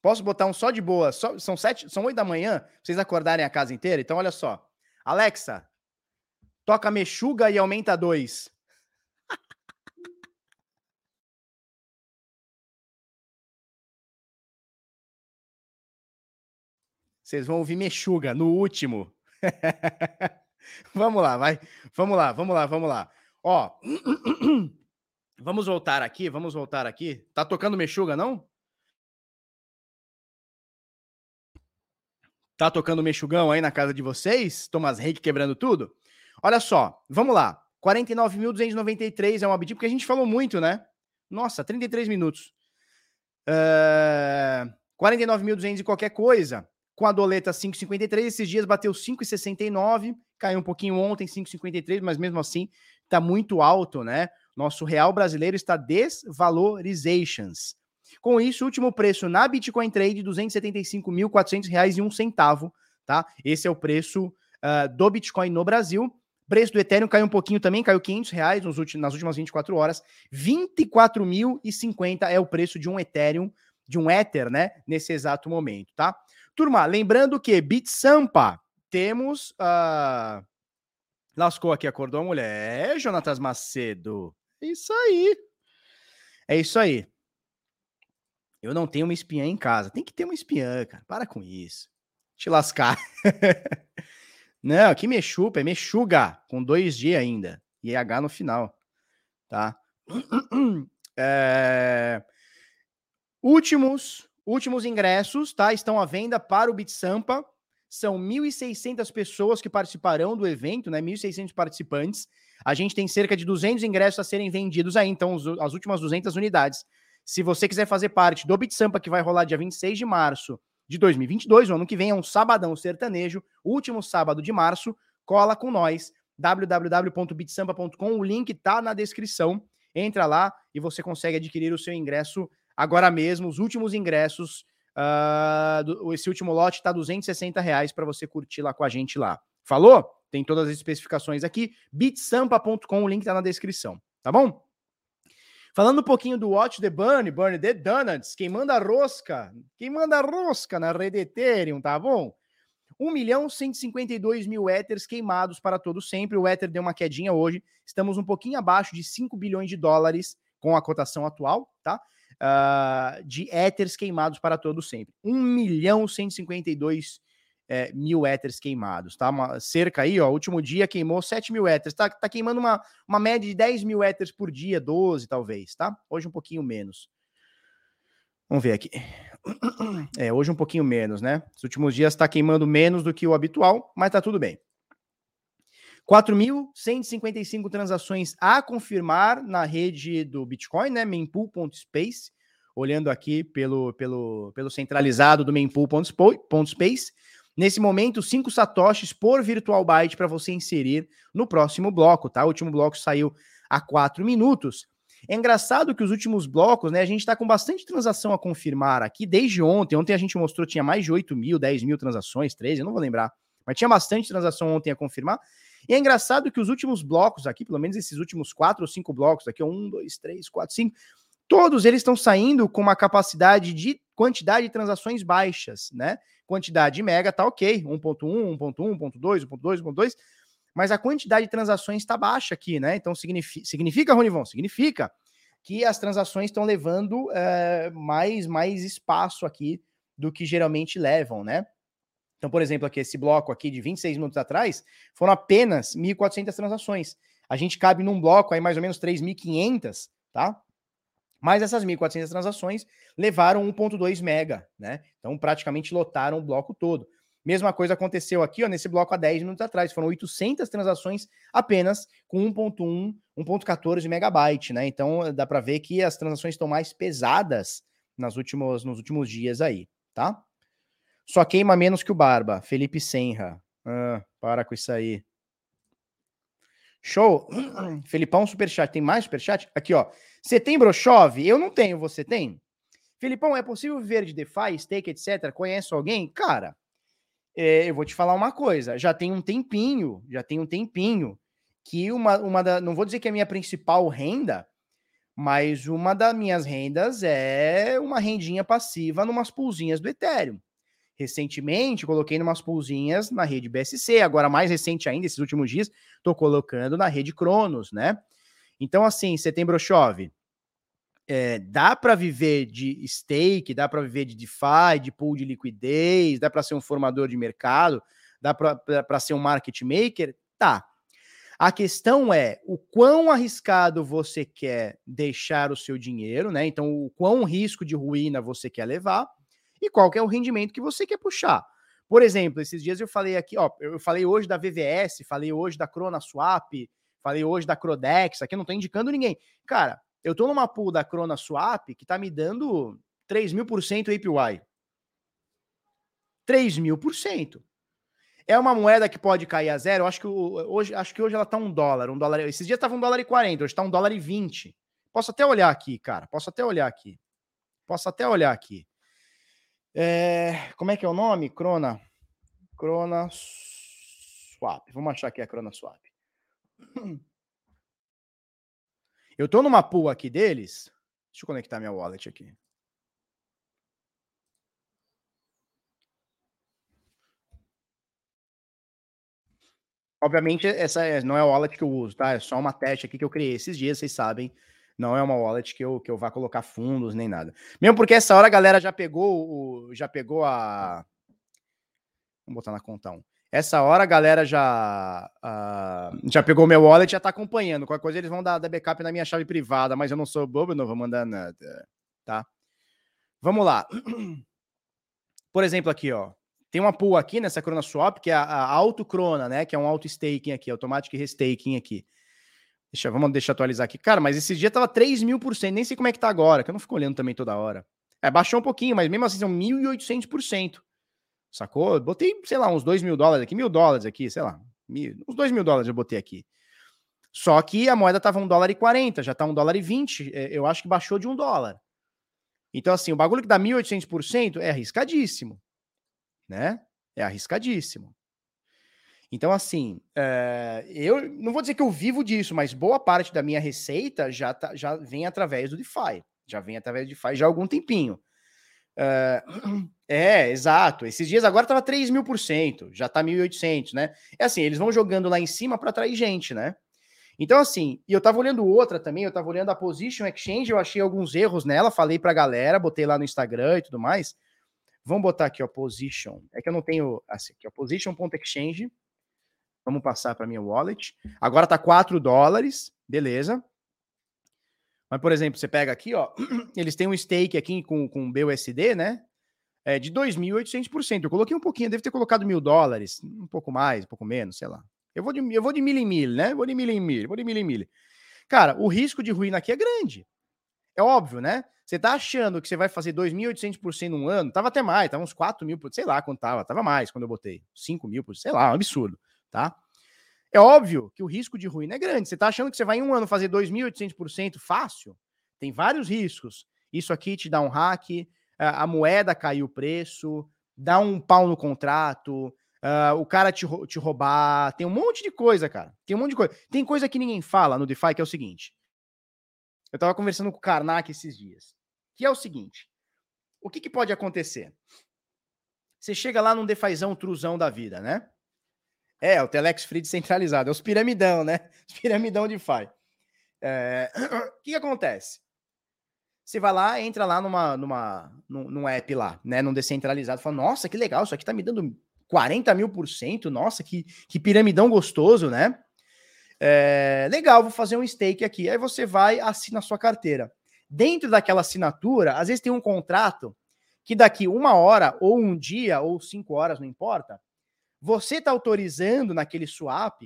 Speaker 1: Posso botar um só de boas? Só, são sete, são oito da manhã, vocês acordarem a casa inteira. Então, olha só. Alexa, toca mexuga e aumenta dois. Vocês vão ouvir mexuga no último. vamos lá, vai. Vamos lá, vamos lá, vamos lá. Ó, vamos voltar aqui, vamos voltar aqui. Tá tocando mexuga, não? Tá tocando mexugão aí na casa de vocês? Thomas Reik quebrando tudo? Olha só, vamos lá. 49.293 é um abdivo, porque a gente falou muito, né? Nossa, 33 minutos. Uh, 49.200 e qualquer coisa com a doleta 5,53. Esses dias bateu 5,69, caiu um pouquinho ontem, 5,53, mas mesmo assim está muito alto, né? Nosso real brasileiro está desvalorizations. Com isso, último preço na Bitcoin Trade, R$ 275.400,01, tá? Esse é o preço uh, do Bitcoin no Brasil. Preço do Ethereum caiu um pouquinho também, caiu 500 reais nos últimos, nas últimas 24 horas. 24.050 é o preço de um Ethereum, de um Ether, né? Nesse exato momento, tá? Turma, lembrando que Bit Sampa, temos. Uh... Lascou aqui, acordou a mulher. É, Jonatas Macedo. É isso aí. É isso aí. Eu não tenho uma espiã em casa. Tem que ter uma espiã, cara. Para com isso. Te lascar. não, aqui mexupa, é mexuga, com dois G ainda. E H no final. Tá? É... Últimos Últimos ingressos, tá? Estão à venda para o BitSampa. São 1.600 pessoas que participarão do evento, né? 1.600 participantes. A gente tem cerca de 200 ingressos a serem vendidos aí, então as últimas 200 unidades. Se você quiser fazer parte do BitSampa, que vai rolar dia 26 de março de 2022, o ano que vem é um sabadão sertanejo, último sábado de março, cola com nós, www.bitsampa.com, o link tá na descrição. Entra lá e você consegue adquirir o seu ingresso agora mesmo, os últimos ingressos. Uh, esse último lote está 260 reais para você curtir lá com a gente lá. Falou? Tem todas as especificações aqui. bitsampa.com, o link está na descrição, tá bom? Falando um pouquinho do Watch the Burn, Burn the Donuts, quem manda rosca, quem manda rosca na rede Ethereum, tá bom? 1 milhão 152 mil Ethers queimados para todo sempre. O Ether deu uma quedinha hoje. Estamos um pouquinho abaixo de 5 bilhões de dólares com a cotação atual, tá? Uh, de éteres queimados para todo sempre. 1 milhão 152 uh, é, mil éteres queimados, tá? Uma, cerca aí, ó, último dia queimou 7 mil éteres, tá, tá queimando uma, uma média de 10 mil éteres por dia, 12 talvez, tá? Hoje um pouquinho menos. Vamos ver aqui. É, hoje um pouquinho menos, né? Os últimos dias está queimando menos do que o habitual, mas tá tudo bem. 4.155 transações a confirmar na rede do Bitcoin, né? Mempool.space. Olhando aqui pelo, pelo, pelo centralizado do Mempool.space. Nesse momento, 5 satoshis por virtual byte para você inserir no próximo bloco, tá? O último bloco saiu há 4 minutos. É engraçado que os últimos blocos, né? A gente está com bastante transação a confirmar aqui desde ontem. Ontem a gente mostrou tinha mais de 8 mil, 10 mil transações, 13, eu não vou lembrar. Mas tinha bastante transação ontem a confirmar. E é engraçado que os últimos blocos aqui, pelo menos esses últimos quatro ou cinco blocos aqui, um, dois, três, quatro, cinco, todos eles estão saindo com uma capacidade de quantidade de transações baixas, né? Quantidade mega tá ok, 1.1, 1.1, 1.2, 1.2, 1.2, mas a quantidade de transações está baixa aqui, né? Então significa, significa Ronivon, significa que as transações estão levando é, mais, mais espaço aqui do que geralmente levam, né? Então, por exemplo, aqui esse bloco aqui de 26 minutos atrás, foram apenas 1.400 transações. A gente cabe num bloco aí mais ou menos 3.500, tá? Mas essas 1.400 transações levaram 1.2 mega, né? Então, praticamente lotaram o bloco todo. Mesma coisa aconteceu aqui, ó, nesse bloco há 10 minutos atrás. Foram 800 transações apenas com 1.1, 1.14 megabyte, né? Então, dá para ver que as transações estão mais pesadas nas últimos, nos últimos dias aí, tá? Só queima menos que o Barba. Felipe Senra. Ah, para com isso aí. Show. Felipão, superchat. Tem mais superchat? Aqui, ó. Setembro chove? Eu não tenho, você tem? Felipão, é possível viver de DeFi, stake, etc? Conhece alguém? Cara, é, eu vou te falar uma coisa. Já tem um tempinho, já tem um tempinho que uma, uma da. Não vou dizer que é a minha principal renda, mas uma das minhas rendas é uma rendinha passiva numas pulzinhas do Ethereum. Recentemente, coloquei umas pulzinhas na rede BSC, agora mais recente ainda, esses últimos dias, estou colocando na rede Cronos, né? Então, assim, setembro chove. É, dá para viver de stake, dá para viver de DeFi, de pool de liquidez, dá para ser um formador de mercado, dá para ser um market maker? Tá. A questão é o quão arriscado você quer deixar o seu dinheiro, né? Então, o quão risco de ruína você quer levar e qual é o rendimento que você quer puxar. Por exemplo, esses dias eu falei aqui, ó, eu falei hoje da VVS, falei hoje da CronaSwap, falei hoje da Crodex, aqui eu não tô indicando ninguém. Cara, eu tô numa pool da CronaSwap que tá me dando 3 mil por cento APY. 3 mil por cento. É uma moeda que pode cair a zero. Eu acho que hoje, acho que hoje ela tá um dólar, um dólar. Esses dias tava um dólar e 40, hoje tá um dólar e 20. Posso até olhar aqui, cara. Posso até olhar aqui. Posso até olhar aqui. É, como é que é o nome? Crona. Crona Swap. Vamos achar aqui a Crona Swap. Eu tô numa pool aqui deles. Deixa eu conectar minha wallet aqui. Obviamente, essa é, não é a wallet que eu uso, tá? É só uma teste aqui que eu criei esses dias, vocês sabem. Não é uma wallet que eu, que eu vá colocar fundos nem nada. Mesmo porque essa hora a galera já pegou o, já pegou a. Vamos botar na conta um. Essa hora a galera já uh, já pegou meu wallet já tá acompanhando. Qualquer coisa eles vão dar, dar backup na minha chave privada, mas eu não sou bobo, não vou mandar nada, tá? Vamos lá. Por exemplo, aqui, ó. Tem uma pool aqui nessa Crona Swap, que é a, a Auto Crona, né? Que é um auto staking aqui, automatic restaking aqui. Deixa, vamos deixar atualizar aqui. Cara, mas esse dia tava 3 mil por cento. Nem sei como é que tá agora, que eu não fico olhando também toda hora. É, baixou um pouquinho, mas mesmo assim são 1.800%. Sacou? Eu botei, sei lá, uns 2 mil dólares aqui, mil dólares aqui, sei lá. Mil, uns 2 mil dólares eu botei aqui. Só que a moeda tava 1 dólar e 40, já tá 1 dólar e 20. É, eu acho que baixou de 1 dólar. Então, assim, o bagulho que dá 1.800% é arriscadíssimo. Né? É arriscadíssimo. Então, assim, é, eu não vou dizer que eu vivo disso, mas boa parte da minha receita já, tá, já vem através do DeFi. Já vem através do DeFi já há algum tempinho. É, é, exato. Esses dias agora tava 3 mil por cento, já tá 1.800, né? É assim, eles vão jogando lá em cima para atrair gente, né? Então, assim, e eu tava olhando outra também, eu tava olhando a Position Exchange, eu achei alguns erros nela, falei pra galera, botei lá no Instagram e tudo mais. Vamos botar aqui, ó, position. É que eu não tenho, assim, aqui, ó, position.exchange. Vamos passar para minha wallet. Agora tá 4 dólares, beleza. Mas, por exemplo, você pega aqui, ó, eles têm um stake aqui com, com BUSD, né? É de 2.800%. Eu coloquei um pouquinho, deve ter colocado mil dólares, um pouco mais, um pouco menos, sei lá. Eu vou de, eu vou de mil em mil, né? Vou de mil em mil, vou de mil em mil. Cara, o risco de ruína aqui é grande. É óbvio, né? Você tá achando que você vai fazer 2.800% num ano? Tava até mais, tava uns 4 mil, sei lá quanto tava. Tava mais quando eu botei. 5 mil, sei lá, um absurdo, tá? É óbvio que o risco de ruína é grande. Você tá achando que você vai em um ano fazer 2.800% fácil? Tem vários riscos. Isso aqui te dá um hack, a moeda caiu o preço, dá um pau no contrato, o cara te, te roubar, tem um monte de coisa, cara. Tem um monte de coisa. Tem coisa que ninguém fala no DeFi, que é o seguinte. Eu tava conversando com o Karnak esses dias. Que é o seguinte: o que, que pode acontecer? Você chega lá num defazão truzão da vida, né? É, o Telex Free descentralizado, é os piramidão, né? Os piramidão de FI. É... O que, que acontece? Você vai lá, entra lá numa, numa, num, num app lá, né? Num descentralizado, fala, nossa, que legal, isso aqui tá me dando 40 mil por cento, nossa, que, que piramidão gostoso, né? É, legal, vou fazer um stake aqui. Aí você vai, assina a sua carteira. Dentro daquela assinatura, às vezes tem um contrato que daqui uma hora, ou um dia, ou cinco horas, não importa, você está autorizando naquele swap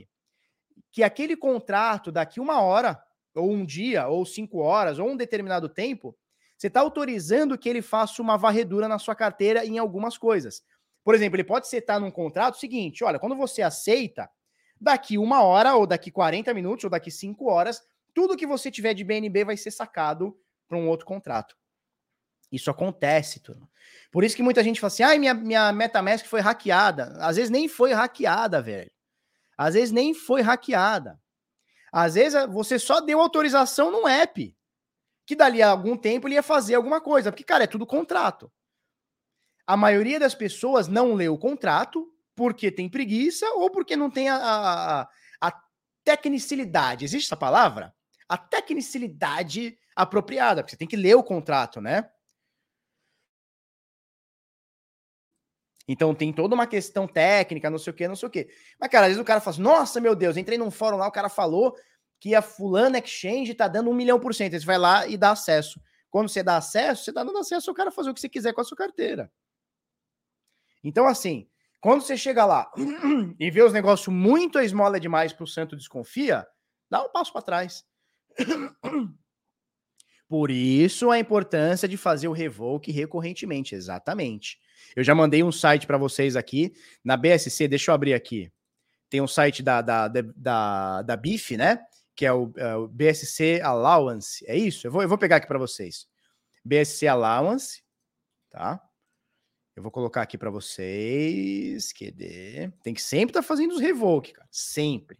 Speaker 1: que aquele contrato daqui uma hora, ou um dia, ou cinco horas, ou um determinado tempo, você está autorizando que ele faça uma varredura na sua carteira em algumas coisas. Por exemplo, ele pode setar num contrato o seguinte: olha, quando você aceita, daqui uma hora, ou daqui 40 minutos, ou daqui cinco horas, tudo que você tiver de BNB vai ser sacado para um outro contrato. Isso acontece, turma. Por isso que muita gente fala assim: ai, minha, minha MetaMask foi hackeada. Às vezes nem foi hackeada, velho. Às vezes nem foi hackeada. Às vezes você só deu autorização num app, que dali a algum tempo ele ia fazer alguma coisa, porque, cara, é tudo contrato. A maioria das pessoas não lê o contrato porque tem preguiça ou porque não tem a, a, a tecnicidade. Existe essa palavra? A tecnicidade apropriada, porque você tem que ler o contrato, né? Então tem toda uma questão técnica, não sei o que, não sei o que. Mas, cara, às vezes o cara fala assim, nossa, meu Deus, entrei num fórum lá, o cara falou que a fulana exchange tá dando um milhão por cento. Você vai lá e dá acesso. Quando você dá acesso, você tá dando acesso ao cara fazer o que você quiser com a sua carteira. Então, assim, quando você chega lá e vê os negócios muito esmola demais pro santo desconfia, dá um passo para trás. Por isso a importância de fazer o revoke recorrentemente, exatamente. Eu já mandei um site para vocês aqui na BSC, deixa eu abrir aqui. Tem um site da, da, da, da BIF, né? Que é o, é o, BSC Allowance. É isso? Eu vou, eu vou pegar aqui para vocês. BSC Allowance, tá? Eu vou colocar aqui para vocês. Cadê? Tem que sempre estar tá fazendo os revoke, cara. Sempre.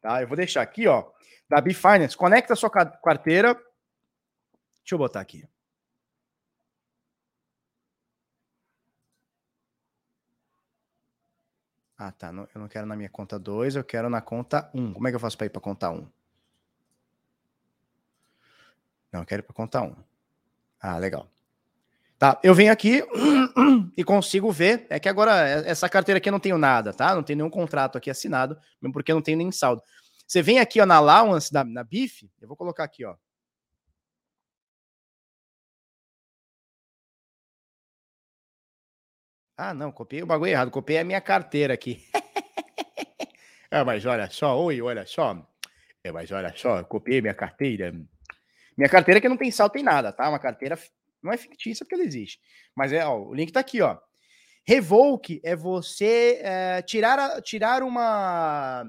Speaker 1: Tá? Eu vou deixar aqui, ó. Da Bifinance. Conecta a sua carteira. Deixa eu botar aqui. Ah, tá. eu não quero na minha conta 2, eu quero na conta 1. Um. Como é que eu faço para ir para conta 1? Um? Não, eu quero ir para conta 1. Um. Ah, legal. Tá, eu venho aqui e consigo ver. É que agora essa carteira aqui eu não tenho nada, tá? Não tem nenhum contrato aqui assinado, mesmo porque eu não tenho nem saldo. Você vem aqui ó, na allowance da, na BIF, eu vou colocar aqui, ó. Ah, não, copiei o bagulho errado. Copiei a minha carteira aqui. ah, mas olha só, oi, olha só. É, mas olha só, copiei minha carteira. Minha carteira que não tem salto tem nada, tá? Uma carteira não é fictícia porque ela existe. Mas é, ó, o link tá aqui, ó. Revoke é você é, tirar, a, tirar uma.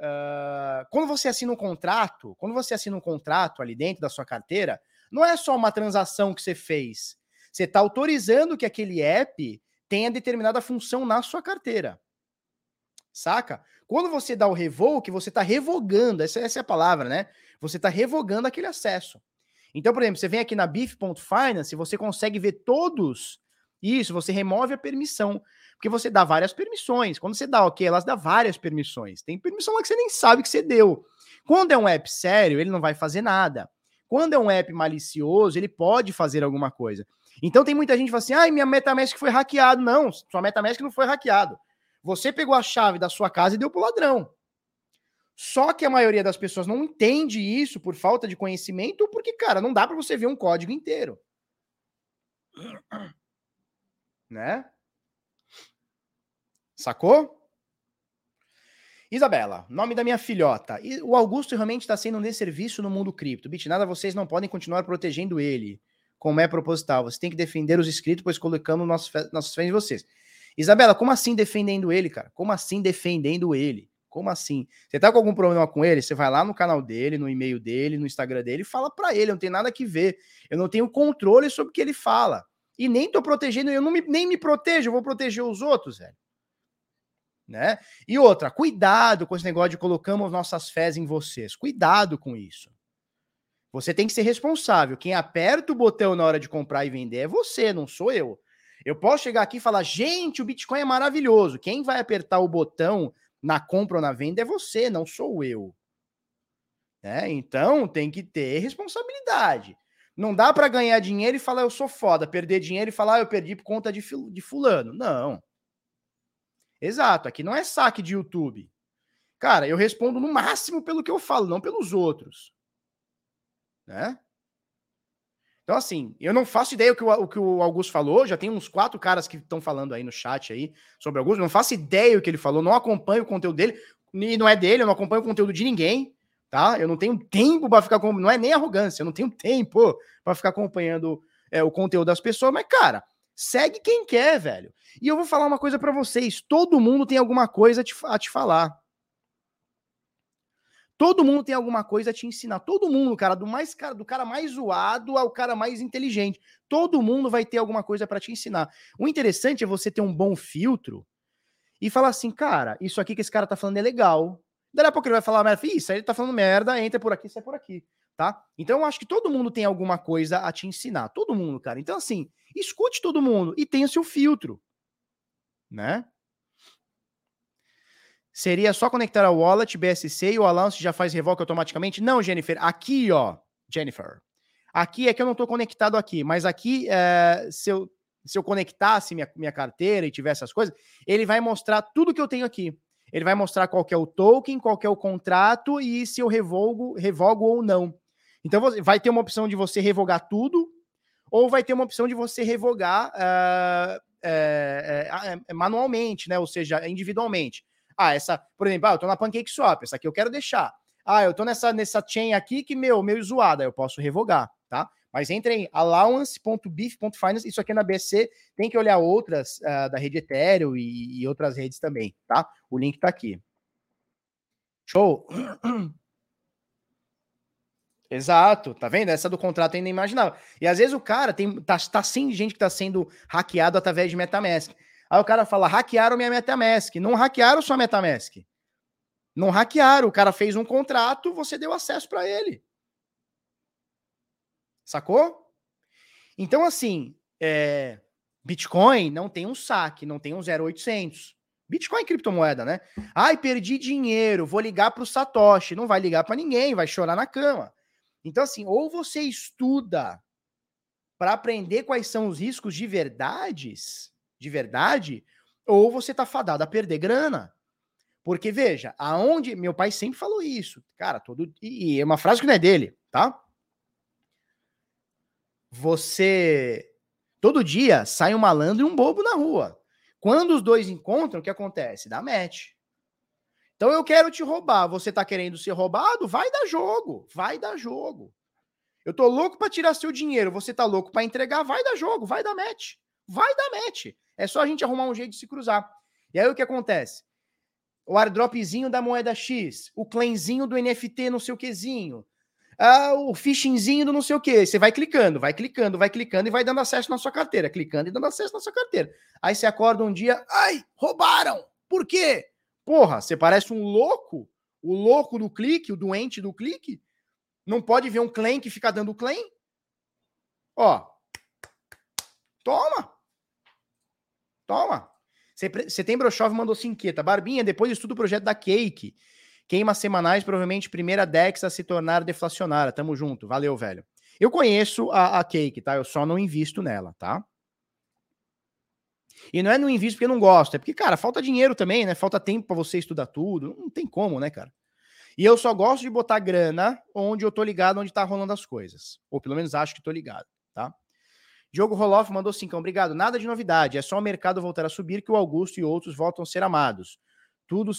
Speaker 1: Uh, quando você assina um contrato, quando você assina um contrato ali dentro da sua carteira, não é só uma transação que você fez. Você está autorizando que aquele app tenha determinada função na sua carteira. Saca? Quando você dá o revoke, você está revogando, essa, essa, é a palavra, né? Você está revogando aquele acesso. Então, por exemplo, você vem aqui na beef.finance, você consegue ver todos isso, você remove a permissão, porque você dá várias permissões. Quando você dá ok, elas dão várias permissões. Tem permissão lá que você nem sabe que você deu. Quando é um app sério, ele não vai fazer nada. Quando é um app malicioso, ele pode fazer alguma coisa. Então tem muita gente que fala assim: ai, minha MetaMask foi hackeado. Não, sua MetaMask não foi hackeado. Você pegou a chave da sua casa e deu pro ladrão. Só que a maioria das pessoas não entende isso por falta de conhecimento, porque, cara, não dá para você ver um código inteiro. Né? Sacou? Isabela, nome da minha filhota. O Augusto realmente está sendo um desserviço no mundo cripto. Bitnada, vocês não podem continuar protegendo ele, como é proposital. Você tem que defender os inscritos, pois colocamos nossos, nossos fãs em vocês. Isabela, como assim defendendo ele, cara? Como assim defendendo ele? Como assim? Você tá com algum problema com ele? Você vai lá no canal dele, no e-mail dele, no Instagram dele fala para ele. Eu não tenho nada que ver. Eu não tenho controle sobre o que ele fala. E nem tô protegendo, eu não me, nem me protejo, eu vou proteger os outros, velho. Né? E outra, cuidado com esse negócio de colocamos nossas fés em vocês. Cuidado com isso. Você tem que ser responsável. Quem aperta o botão na hora de comprar e vender é você, não sou eu. Eu posso chegar aqui e falar, gente, o Bitcoin é maravilhoso. Quem vai apertar o botão na compra ou na venda é você, não sou eu. Né? Então tem que ter responsabilidade. Não dá para ganhar dinheiro e falar eu sou foda, perder dinheiro e falar ah, eu perdi por conta de, de fulano. Não. Exato, aqui não é saque de YouTube. Cara, eu respondo no máximo pelo que eu falo, não pelos outros. Né? Então, assim, eu não faço ideia o que o, o que o Augusto falou. Já tem uns quatro caras que estão falando aí no chat aí sobre o Augusto. Não faço ideia o que ele falou. Não acompanho o conteúdo dele. E não é dele, eu não acompanho o conteúdo de ninguém. Tá? Eu não tenho tempo para ficar. Não é nem arrogância, eu não tenho tempo para ficar acompanhando é, o conteúdo das pessoas. Mas, cara, segue quem quer, velho. E eu vou falar uma coisa para vocês: todo mundo tem alguma coisa a te, a te falar. Todo mundo tem alguma coisa a te ensinar. Todo mundo, cara, do mais cara, do cara mais zoado ao cara mais inteligente. Todo mundo vai ter alguma coisa para te ensinar. O interessante é você ter um bom filtro e falar assim, cara, isso aqui que esse cara tá falando é legal. Daí a pouco ele vai falar, mas isso aí ele tá falando merda, entra por aqui, sai por aqui, tá? Então eu acho que todo mundo tem alguma coisa a te ensinar. Todo mundo, cara. Então assim, escute todo mundo e tenha seu filtro, né? Seria só conectar a wallet BSC e o Alance já faz revoke automaticamente? Não, Jennifer. Aqui, ó, Jennifer. Aqui é que eu não estou conectado aqui, mas aqui, é, se, eu, se eu conectasse minha, minha carteira e tivesse essas coisas, ele vai mostrar tudo que eu tenho aqui. Ele vai mostrar qual é o token, qual é o contrato e se eu revogo, revogo ou não. Então vai ter uma opção de você revogar tudo, ou vai ter uma opção de você revogar uh, é, é, manualmente, né? Ou seja, individualmente. Ah, essa, por exemplo, ah, eu tô na Pancake Swap, essa aqui eu quero deixar. Ah, eu tô nessa, nessa chain aqui que, meu, meio zoada, eu posso revogar, tá? Mas entre em allowance.beef.finance, isso aqui na BC, tem que olhar outras uh, da rede Ethereum e, e, outras redes também, tá? O link tá aqui. Show! Exato, tá vendo? Essa do contrato ainda imaginava. E às vezes o cara tem tá, tá sim gente que tá sendo hackeado através de MetaMask. Aí o cara fala: hackearam minha MetaMask. Não hackearam sua MetaMask. Não hackearam. O cara fez um contrato, você deu acesso para ele. Sacou? Então, assim, é... Bitcoin não tem um saque, não tem um 0800. Bitcoin é criptomoeda, né? Ai, perdi dinheiro, vou ligar para o Satoshi. Não vai ligar para ninguém, vai chorar na cama. Então, assim, ou você estuda para aprender quais são os riscos de verdades, de verdade, ou você tá fadado a perder grana. Porque veja, aonde meu pai sempre falou isso, cara, todo e é uma frase que não é dele, tá? Você todo dia sai um malandro e um bobo na rua. Quando os dois encontram, o que acontece? Dá match. Então eu quero te roubar, você tá querendo ser roubado? Vai dar jogo, vai dar jogo. Eu tô louco para tirar seu dinheiro, você tá louco para entregar? Vai dar jogo, vai dar match. Vai dar match. É só a gente arrumar um jeito de se cruzar. E aí o que acontece? O airdropzinho da moeda X, o claimzinho do NFT no seu quezinho, ah, o phishingzinho do não sei o que. Você vai clicando, vai clicando, vai clicando e vai dando acesso na sua carteira, clicando e dando acesso na sua carteira. Aí você acorda um dia, ai, roubaram! Por quê? Porra, você parece um louco, o louco do clique, o doente do clique. Não pode ver um claim que fica dando claim? Ó, toma! Toma. Setembro Chove mandou cinqueta. Barbinha, depois estudo o projeto da Cake. Queimas semanais, provavelmente primeira Dex a se tornar deflacionária. Tamo junto. Valeu, velho. Eu conheço a, a Cake, tá? Eu só não invisto nela, tá? E não é não invisto porque eu não gosto, é porque, cara, falta dinheiro também, né? Falta tempo para você estudar tudo. Não tem como, né, cara? E eu só gosto de botar grana onde eu tô ligado, onde tá rolando as coisas. Ou pelo menos acho que tô ligado, tá? Diogo Roloff mandou cincão. Obrigado. Nada de novidade. É só o mercado voltar a subir que o Augusto e outros voltam a ser amados. Tudo,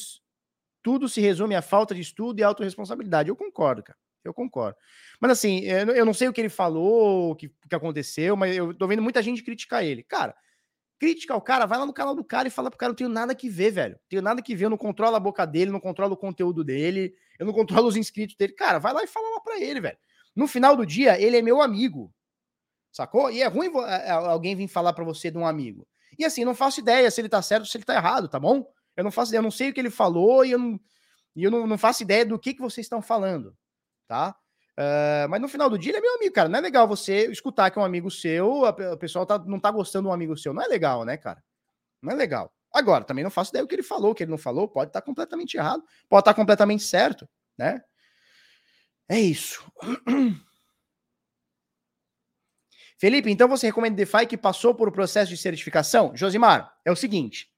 Speaker 1: tudo se resume à falta de estudo e autorresponsabilidade. Eu concordo, cara. Eu concordo. Mas assim, eu não sei o que ele falou, o que, que aconteceu, mas eu tô vendo muita gente criticar ele. Cara, crítica ao cara, vai lá no canal do cara e fala pro cara, não tenho nada que ver, velho. Tenho nada que ver, eu não controlo a boca dele, não controlo o conteúdo dele, eu não controlo os inscritos dele. Cara, vai lá e fala lá pra ele, velho. No final do dia, ele é meu amigo. Sacou? E é ruim alguém vir falar para você de um amigo. E assim, não faço ideia se ele tá certo ou se ele tá errado, tá bom? Eu não faço eu não sei o que ele falou e eu não, e eu não, não faço ideia do que, que vocês estão falando, tá? Uh, mas no final do dia ele é meu amigo, cara. Não é legal você escutar que é um amigo seu, o pessoal tá, não tá gostando de um amigo seu. Não é legal, né, cara? Não é legal. Agora, também não faço ideia do que ele falou, o que ele não falou, pode estar tá completamente errado, pode estar tá completamente certo, né? É isso. Felipe, então você recomenda DeFi que passou por o processo de certificação? Josimar, é o seguinte: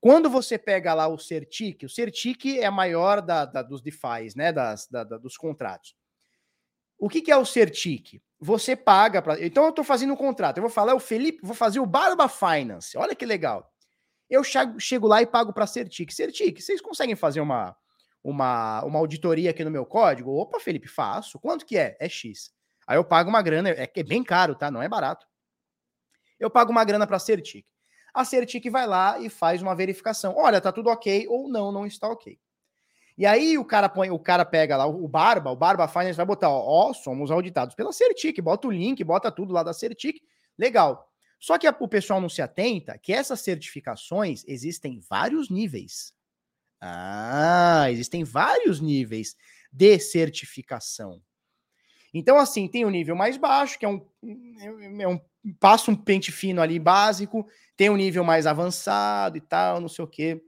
Speaker 1: quando você pega lá o Certic, o Certic é a maior da, da dos DeFis, né? Das, da, da, dos contratos. O que, que é o Certic? Você paga para. Então eu estou fazendo um contrato. Eu vou falar, o Felipe, vou fazer o Barba Finance. Olha que legal. Eu chego lá e pago para Certic. Certic, vocês conseguem fazer uma, uma, uma auditoria aqui no meu código? Opa, Felipe, faço. Quanto que é? É X. Aí eu pago uma grana, é, é bem caro, tá? Não é barato. Eu pago uma grana para a Certic. A Certic vai lá e faz uma verificação. Olha, tá tudo ok ou não, não está ok. E aí o cara põe, o cara pega lá o Barba, o Barba Finance vai botar, ó, ó somos auditados pela Certic, bota o link, bota tudo lá da Certic, legal. Só que a, o pessoal não se atenta que essas certificações existem vários níveis. Ah, existem vários níveis de certificação. Então, assim, tem o um nível mais baixo, que é um, é um passa um pente fino ali básico, tem um nível mais avançado e tal, não sei o quê.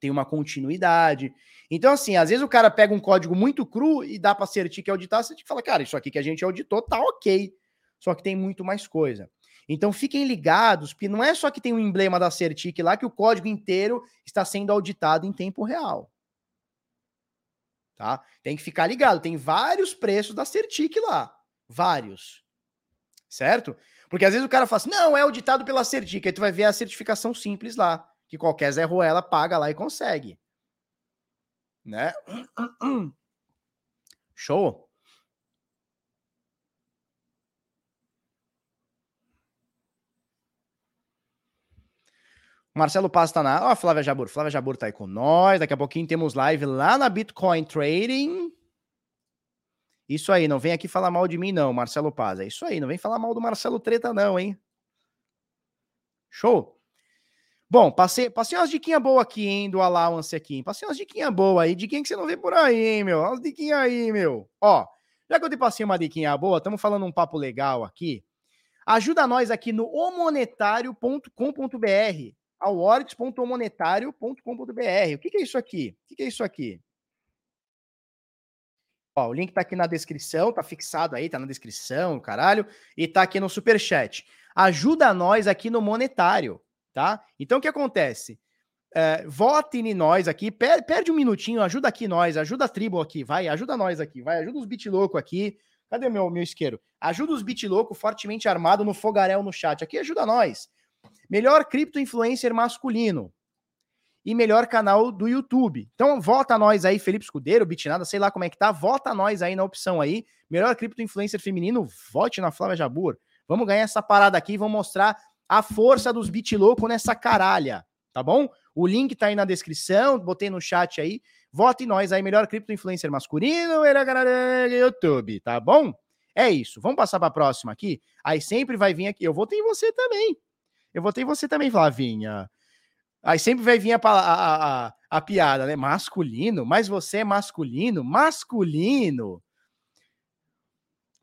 Speaker 1: Tem uma continuidade. Então, assim, às vezes o cara pega um código muito cru e dá para certificar que auditar, você fala, cara, isso aqui que a gente auditou tá ok. Só que tem muito mais coisa. Então fiquem ligados, porque não é só que tem um emblema da Certic lá que o código inteiro está sendo auditado em tempo real tá? Tem que ficar ligado, tem vários preços da Certic lá, vários, certo? Porque às vezes o cara fala assim, não, é auditado pela Certic, aí tu vai ver a certificação simples lá, que qualquer Zé Ruela paga lá e consegue, né? Show? Marcelo Paz tá na. Ó, Flávia Jabur. Flávia Jabur tá aí com nós. Daqui a pouquinho temos live lá na Bitcoin Trading. Isso aí, não vem aqui falar mal de mim, não, Marcelo Paz. É isso aí, não vem falar mal do Marcelo Treta, não, hein? Show. Bom, passei, passei umas diquinhas boas aqui, hein, do allowance aqui. Passei umas diquinhas boas aí. Diquinha que você não vê por aí, hein, meu? Umas diquinhas aí, meu. Ó, já que eu te passei uma diquinha boa, estamos falando um papo legal aqui. Ajuda nós aqui no omonetário.com.br awards.monetário.com.br. O que, é isso aqui? O que, é isso aqui? Ó, o link tá aqui na descrição, tá fixado aí, tá na descrição, caralho, e tá aqui no super chat. Ajuda nós aqui no monetário, tá? Então o que acontece? É, vote em nós aqui, per, perde um minutinho, ajuda aqui nós, ajuda a tribo aqui, vai, ajuda nós aqui, vai, ajuda os bit louco aqui. Cadê meu meu isqueiro? Ajuda os bit louco fortemente armado no fogaréu no chat aqui, ajuda nós. Melhor cripto influencer masculino. E melhor canal do YouTube. Então, vota nós aí, Felipe Escudeiro, Bitnada, sei lá como é que tá. Vota nós aí na opção aí. Melhor cripto influencer feminino, vote na Flávia Jabur. Vamos ganhar essa parada aqui, vamos mostrar a força dos bit louco nessa caralha, tá bom? O link tá aí na descrição, botei no chat aí. Vote nós aí, melhor cripto influencer masculino, YouTube, tá bom? É isso. Vamos passar para a próxima aqui. Aí sempre vai vir aqui. Eu votei em você também. Eu votei você também, Flavinha. Aí sempre vai vir a, a, a, a, piada, né? Masculino, mas você é masculino? Masculino.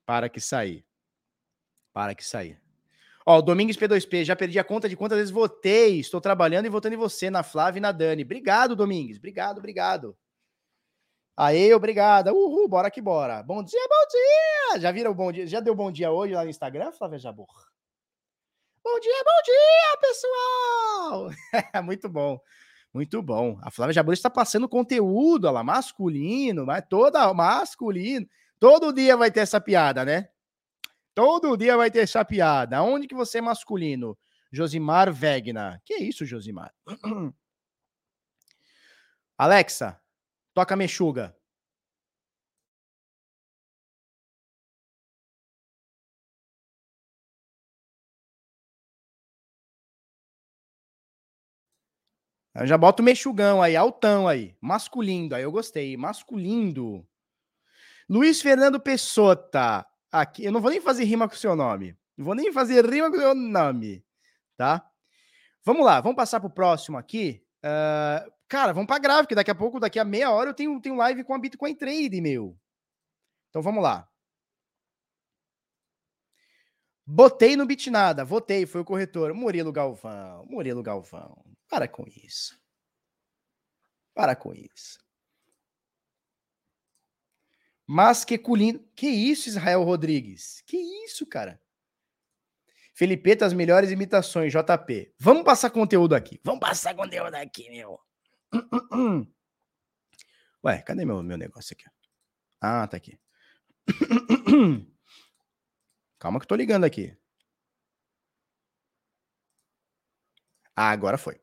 Speaker 1: Para que sair. Para que sair. Ó, o Domingos P2P, já perdi a conta de quantas vezes votei. Estou trabalhando e votando em você, na Flávia e na Dani. Obrigado, Domingos. Obrigado, obrigado. Aê, obrigada. Uhul, bora que bora. Bom dia, bom dia. Já viram bom dia? Já deu bom dia hoje lá no Instagram, Flávia Jabor? Bom dia, bom dia, pessoal. Muito bom. Muito bom. A Flávia Jabor está passando conteúdo, lá, masculino, mas toda masculino. Todo dia vai ter essa piada, né? Todo dia vai ter essa piada. Onde que você é masculino? Josimar Vegna. Que isso, Josimar? Alexa, Toca Mexuga. Eu já boto mexugão aí, altão aí. Masculindo, aí eu gostei. Masculindo. Luiz Fernando Pessota. Aqui, eu não vou nem fazer rima com o seu nome. Não vou nem fazer rima com o seu nome. Tá? Vamos lá, vamos passar pro próximo aqui. Uh, Cara, vamos pra grave, que daqui a pouco, daqui a meia hora, eu tenho, tenho live com a Bitcoin Trade, meu. Então vamos lá. Botei no Bitnada, votei, foi o corretor. Murilo Galvão, Murilo Galvão. Para com isso. Para com isso. Mas que culindo. Que isso, Israel Rodrigues? Que isso, cara? Felipeta, as melhores imitações, JP. Vamos passar conteúdo aqui. Vamos passar conteúdo aqui, meu. Ué, cadê meu, meu negócio aqui? Ah, tá aqui. Calma que eu tô ligando aqui. Ah, agora foi.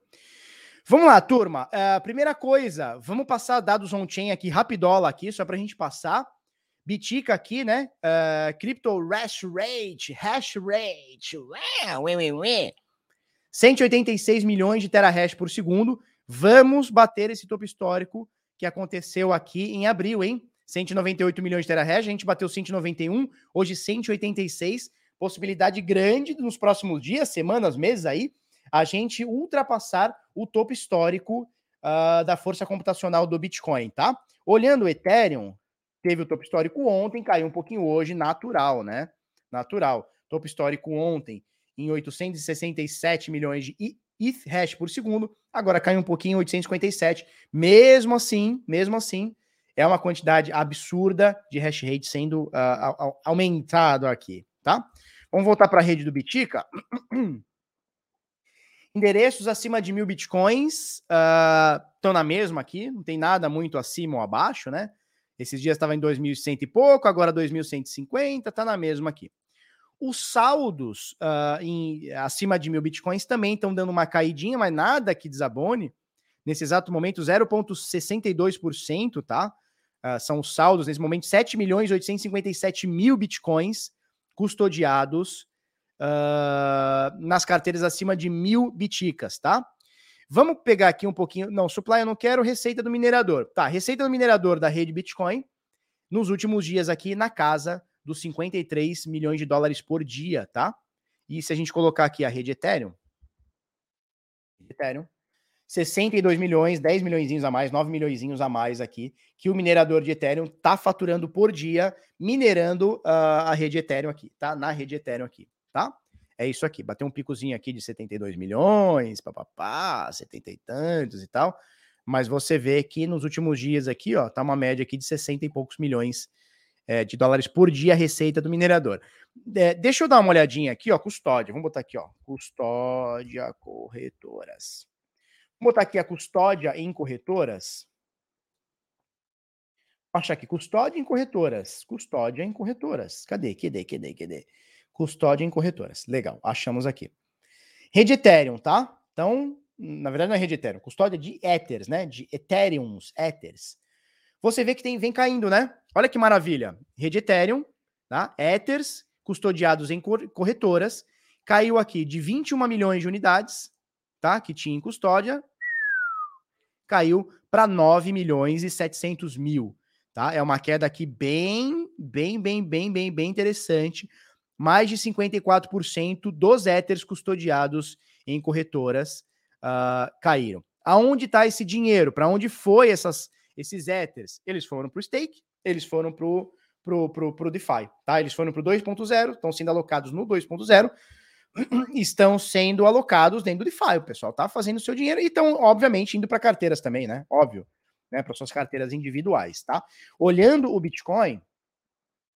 Speaker 1: Vamos lá, turma. Uh, primeira coisa, vamos passar dados on-chain aqui, rapidola aqui, só pra gente passar. Bitica aqui, né? Uh, crypto hash rate, hash rate. Ué, ué, ué. 186 milhões de terahash por segundo. Vamos bater esse topo histórico que aconteceu aqui em abril, hein? 198 milhões de terahash, a gente bateu 191, hoje 186. Possibilidade grande nos próximos dias, semanas, meses aí, a gente ultrapassar o topo histórico uh, da força computacional do Bitcoin, tá? Olhando o Ethereum, teve o topo histórico ontem, caiu um pouquinho hoje, natural, né? Natural. Topo histórico ontem em 867 milhões de ETH hash por segundo, agora caiu um pouquinho, 857. Mesmo assim, mesmo assim, é uma quantidade absurda de hash rate sendo uh, aumentado aqui, tá? Vamos voltar para a rede do Bitica. Endereços acima de mil bitcoins estão uh, na mesma aqui, não tem nada muito acima ou abaixo, né? Esses dias estava em 2.100 e pouco, agora 2.150, tá na mesma aqui. Os saldos uh, em, acima de mil bitcoins também estão dando uma caidinha, mas nada que desabone. Nesse exato momento, 0,62%, tá? Uh, são os saldos, nesse momento, 7 milhões 857 mil bitcoins custodiados uh, nas carteiras acima de mil biticas, tá? Vamos pegar aqui um pouquinho. Não, supply eu não quero, receita do minerador. Tá, receita do minerador da rede Bitcoin, nos últimos dias aqui na casa dos 53 milhões de dólares por dia, tá? E se a gente colocar aqui a rede Ethereum, Ethereum, 62 milhões, 10 milhões a mais, 9 milhões a mais aqui, que o minerador de Ethereum tá faturando por dia, minerando uh, a rede Ethereum aqui, tá? Na rede Ethereum aqui, tá? É isso aqui, bateu um picozinho aqui de 72 milhões, papapá, 70 e tantos e tal, mas você vê que nos últimos dias aqui, ó, tá uma média aqui de 60 e poucos milhões é, de dólares por dia a receita do minerador. É, deixa eu dar uma olhadinha aqui, ó, custódia. Vamos botar aqui, ó, custódia corretoras. Vamos botar aqui a custódia em corretoras. Vou achar aqui, custódia em corretoras. Custódia em corretoras. Cadê? Cadê? Cadê? Cadê? Custódia em corretoras. Legal, achamos aqui. Rede Ethereum, tá? Então, na verdade não é rede Ethereum, custódia de Ethers, né? De Ethereums, Ethers você vê que tem, vem caindo, né? Olha que maravilha. Rede Ethereum, tá? Ethers custodiados em corretoras, caiu aqui de 21 milhões de unidades, tá? Que tinha em custódia, caiu para 9 milhões e 700 mil, tá? É uma queda aqui bem, bem, bem, bem, bem, bem interessante. Mais de 54% dos Ethers custodiados em corretoras uh, caíram. Aonde está esse dinheiro? Para onde foi essas esses Ethers, eles foram para o stake, eles foram para o pro, pro, pro DeFi, tá? Eles foram para o 2.0, estão sendo alocados no 2.0, estão sendo alocados dentro do DeFi. O pessoal tá fazendo o seu dinheiro e estão, obviamente, indo para carteiras também, né? Óbvio. né, para suas carteiras individuais, tá? Olhando o Bitcoin,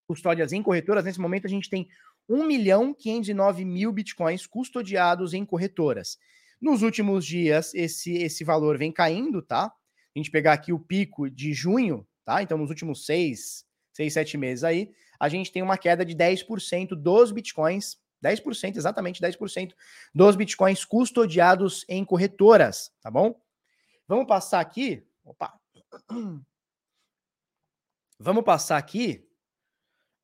Speaker 1: custódias em corretoras, nesse momento a gente tem 1 milhão 509 mil bitcoins custodiados em corretoras. Nos últimos dias, esse, esse valor vem caindo, tá? A gente pegar aqui o pico de junho, tá? Então, nos últimos seis, seis, sete meses aí, a gente tem uma queda de 10% dos bitcoins, 10%, exatamente 10% dos bitcoins custodiados em corretoras, tá bom? Vamos passar aqui. Opa! Vamos passar aqui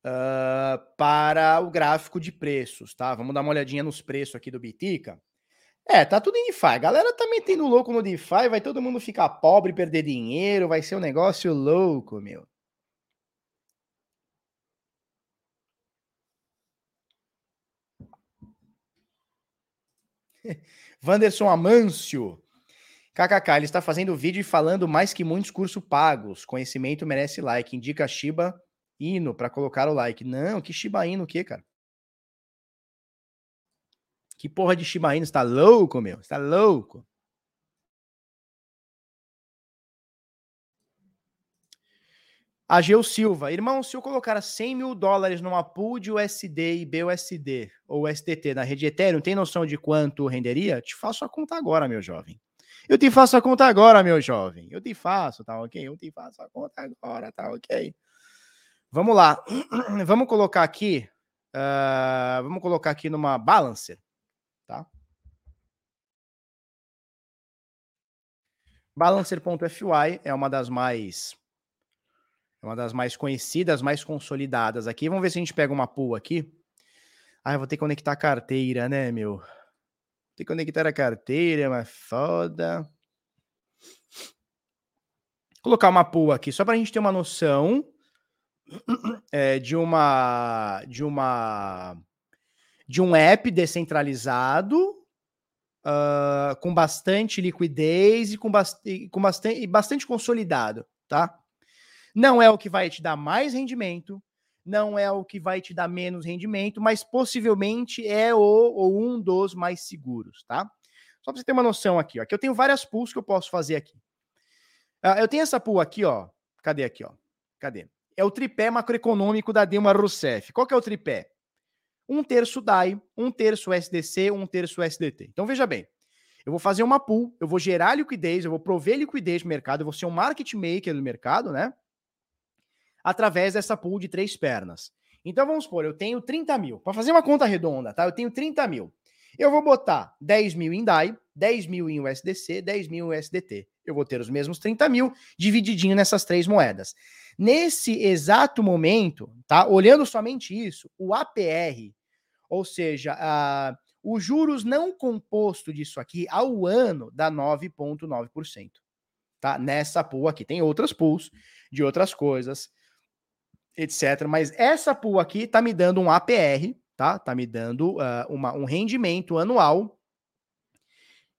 Speaker 1: uh, para o gráfico de preços, tá? Vamos dar uma olhadinha nos preços aqui do Bitica. É, tá tudo em DeFi. A galera tá metendo louco no DeFi, vai todo mundo ficar pobre, perder dinheiro, vai ser um negócio louco, meu. Wanderson Amâncio. KKK, ele está fazendo vídeo e falando mais que muitos cursos pagos. Conhecimento merece like. Indica Shiba Inu para colocar o like. Não, que Shiba Inu o quê, cara? Que porra de Shiba Inu? Você tá louco, meu? Você tá louco? Ageu Silva, irmão, se eu colocar 100 mil dólares numa pool de USD e BUSD ou STT na rede Ethereum, tem noção de quanto renderia? Te faço a conta agora, meu jovem. Eu te faço a conta agora, meu jovem. Eu te faço, tá ok? Eu te faço a conta agora, tá ok? Vamos lá. Vamos colocar aqui. Uh, vamos colocar aqui numa balancer, tá? Balancer.fy é uma das mais uma das mais conhecidas, mais consolidadas aqui. Vamos ver se a gente pega uma pool aqui. Ah, eu vou ter que conectar a carteira, né, meu? Tem que conectar a carteira, mas foda. Vou colocar uma pool aqui, só para a gente ter uma noção é, de uma de uma de um app descentralizado uh, com bastante liquidez e com, bast com bastante, bastante consolidado, tá? Não é o que vai te dar mais rendimento, não é o que vai te dar menos rendimento, mas possivelmente é o ou um dos mais seguros, tá? Só para você ter uma noção aqui, ó. Aqui eu tenho várias pools que eu posso fazer aqui. Uh, eu tenho essa pool aqui, ó. Cadê aqui, ó? Cadê? É o tripé macroeconômico da Dilma Rousseff. Qual que é o tripé? Um terço DAI, um terço SDC, um terço SDT. Então veja bem, eu vou fazer uma pool, eu vou gerar liquidez, eu vou prover liquidez no mercado, eu vou ser um market maker no mercado, né? Através dessa pool de três pernas. Então vamos supor, eu tenho 30 mil. Para fazer uma conta redonda, tá? Eu tenho 30 mil. Eu vou botar 10 mil em DAI, 10 mil em USDC, 10 mil em USDT. Eu vou ter os mesmos 30 mil divididinho nessas três moedas. Nesse exato momento, tá? Olhando somente isso, o APR, ou seja, a, os juros não composto disso aqui ao ano dá 9,9%. Tá? Nessa pool aqui. Tem outras pools de outras coisas etc. Mas essa pool aqui tá me dando um APR, tá? Tá me dando uh, uma, um rendimento anual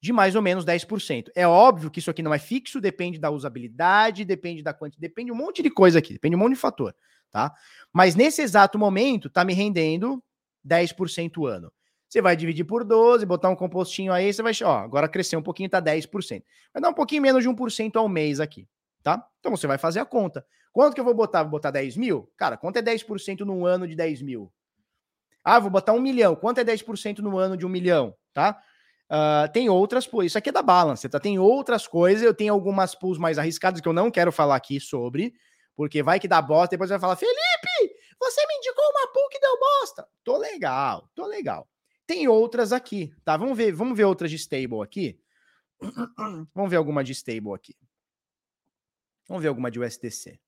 Speaker 1: de mais ou menos 10%. É óbvio que isso aqui não é fixo, depende da usabilidade, depende da quantidade, depende de um monte de coisa aqui, depende de um monte de fator, tá? Mas nesse exato momento, tá me rendendo 10% ano. Você vai dividir por 12, botar um compostinho aí, você vai, ó, agora cresceu um pouquinho, tá 10%. Vai dar um pouquinho menos de 1% ao mês aqui, tá? Então você vai fazer a conta. Quanto que eu vou botar? Vou botar 10 mil? Cara, quanto é 10% num ano de 10 mil? Ah, vou botar um milhão. Quanto é 10% no ano de um milhão? Tá? Uh, tem outras pools. Isso aqui é da Balance, tá? Tem outras coisas. Eu tenho algumas pools mais arriscadas que eu não quero falar aqui sobre, porque vai que dá bosta. Depois vai falar, Felipe, você me indicou uma pool que deu bosta. Tô legal, tô legal. Tem outras aqui, tá? Vamos ver, vamos ver outras de stable aqui. vamos ver alguma de stable aqui. Vamos ver alguma de USDC.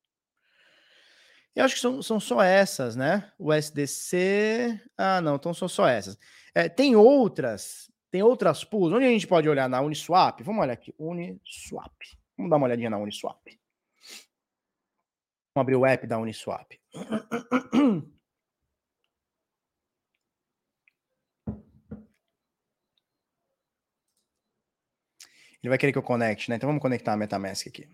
Speaker 1: Eu acho que são, são só essas, né? O SDC. Ah, não, então são só essas. É, tem outras, tem outras pools. Onde a gente pode olhar na Uniswap? Vamos olhar aqui. Uniswap. Vamos dar uma olhadinha na Uniswap. Vamos abrir o app da Uniswap. Ele vai querer que eu conecte, né? Então vamos conectar a MetaMask aqui.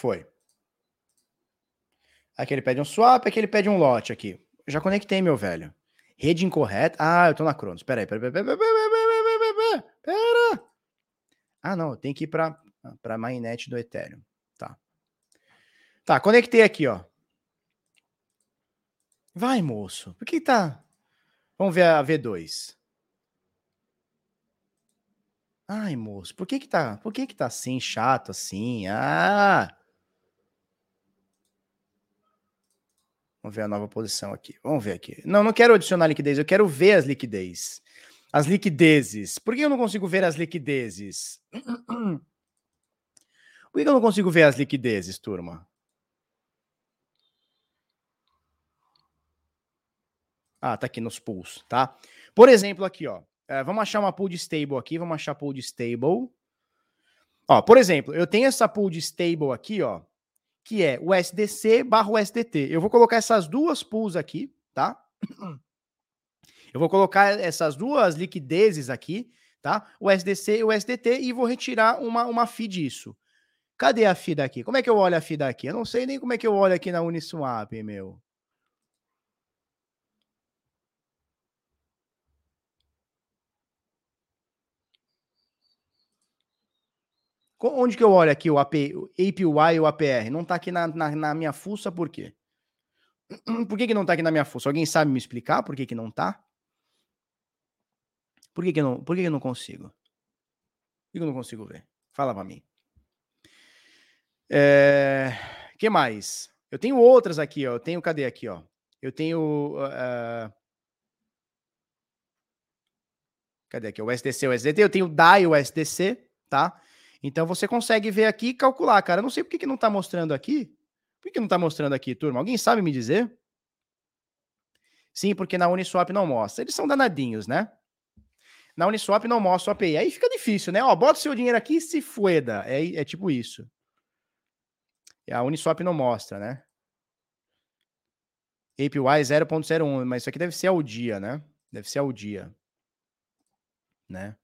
Speaker 1: Foi. Aqui ele pede um swap, aqui ele pede um lote aqui. já conectei, meu velho. Rede incorreta. Ah, eu tô na Cronos. Pera aí, pera, pera, pera, pera, pera, pera, pera. Ah, não, tem que ir para para mainnet do Ethereum. Tá. Tá, conectei aqui, ó. Vai, moço. Por que tá? Vamos ver a V2. Ai, moço, por que que tá, por que que tá assim, chato assim? Ah! Vamos ver a nova posição aqui. Vamos ver aqui. Não, não quero adicionar liquidez, eu quero ver as liquidez. As liquidezes. Por que eu não consigo ver as liquidezes? Por que eu não consigo ver as liquidezes, turma? Ah, tá aqui nos pools, tá? Por exemplo, aqui, ó. É, vamos achar uma pool de stable aqui. Vamos achar pool de stable. Ó, por exemplo, eu tenho essa pool de stable aqui, ó, que é o SDC barra SDT. Eu vou colocar essas duas pools aqui, tá? Eu vou colocar essas duas liquidezes aqui, tá? O SDC e o SDT e vou retirar uma, uma FII disso. Cadê a FII daqui? Como é que eu olho a FII daqui? Eu não sei nem como é que eu olho aqui na Uniswap, meu. Onde que eu olho aqui o, AP, o APY e o APR? Não está aqui na, na, na, minha fuça, por quê? Por que, que não está aqui na minha fuça? Alguém sabe me explicar por que, que não está? Por que, que, não, por que, que não consigo? Por que eu não consigo ver? Fala para mim. É, que mais? Eu tenho outras aqui, ó. Eu tenho, cadê aqui, ó? Eu tenho. Uh, cadê aqui? O SDC, o SDT. Eu tenho DAI, o SDC, tá? Então você consegue ver aqui e calcular, cara. Eu não sei por que, que não está mostrando aqui. Por que, não está mostrando aqui, turma? Alguém sabe me dizer? Sim, porque na Uniswap não mostra. Eles são danadinhos, né? Na Uniswap não mostra o API. Aí fica difícil, né? Ó, bota o seu dinheiro aqui e se fueda. É, é tipo isso. A Uniswap não mostra, né? APY 0.01, mas isso aqui deve ser ao dia, né? Deve ser ao dia, né?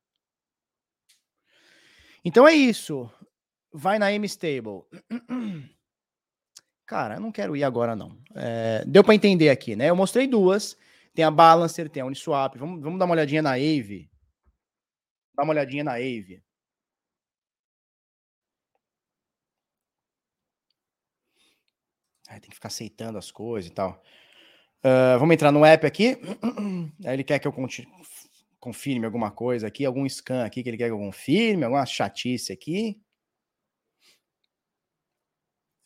Speaker 1: Então é isso. Vai na M-Stable. Cara, eu não quero ir agora, não. É, deu para entender aqui, né? Eu mostrei duas. Tem a Balancer, tem a Uniswap. Vamos, vamos dar uma olhadinha na Ave. Dá uma olhadinha na Ave. Tem que ficar aceitando as coisas e tal. Uh, vamos entrar no app aqui. Aí ele quer que eu confirme alguma coisa aqui, algum scan aqui que ele quer que eu confirme, alguma chatice aqui.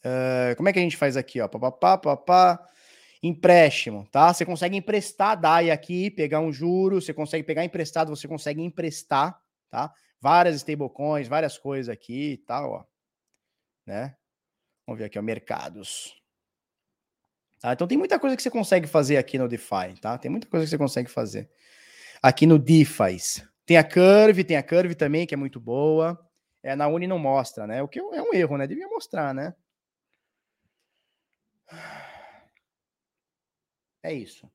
Speaker 1: Uh, como é que a gente faz aqui, ó? Papapá, papá. Empréstimo, tá? Você consegue emprestar DAI aqui, pegar um juro, você consegue pegar emprestado, você consegue emprestar, tá? Várias stablecoins, várias coisas aqui e tal, ó. Né? Vamos ver aqui, ó, mercados. Tá? Então tem muita coisa que você consegue fazer aqui no DeFi, tá? Tem muita coisa que você consegue fazer aqui no DeFi. Tem a Curve, tem a Curve também, que é muito boa. É, na Uni não mostra, né? O que é um erro, né? Devia mostrar, né? É isso.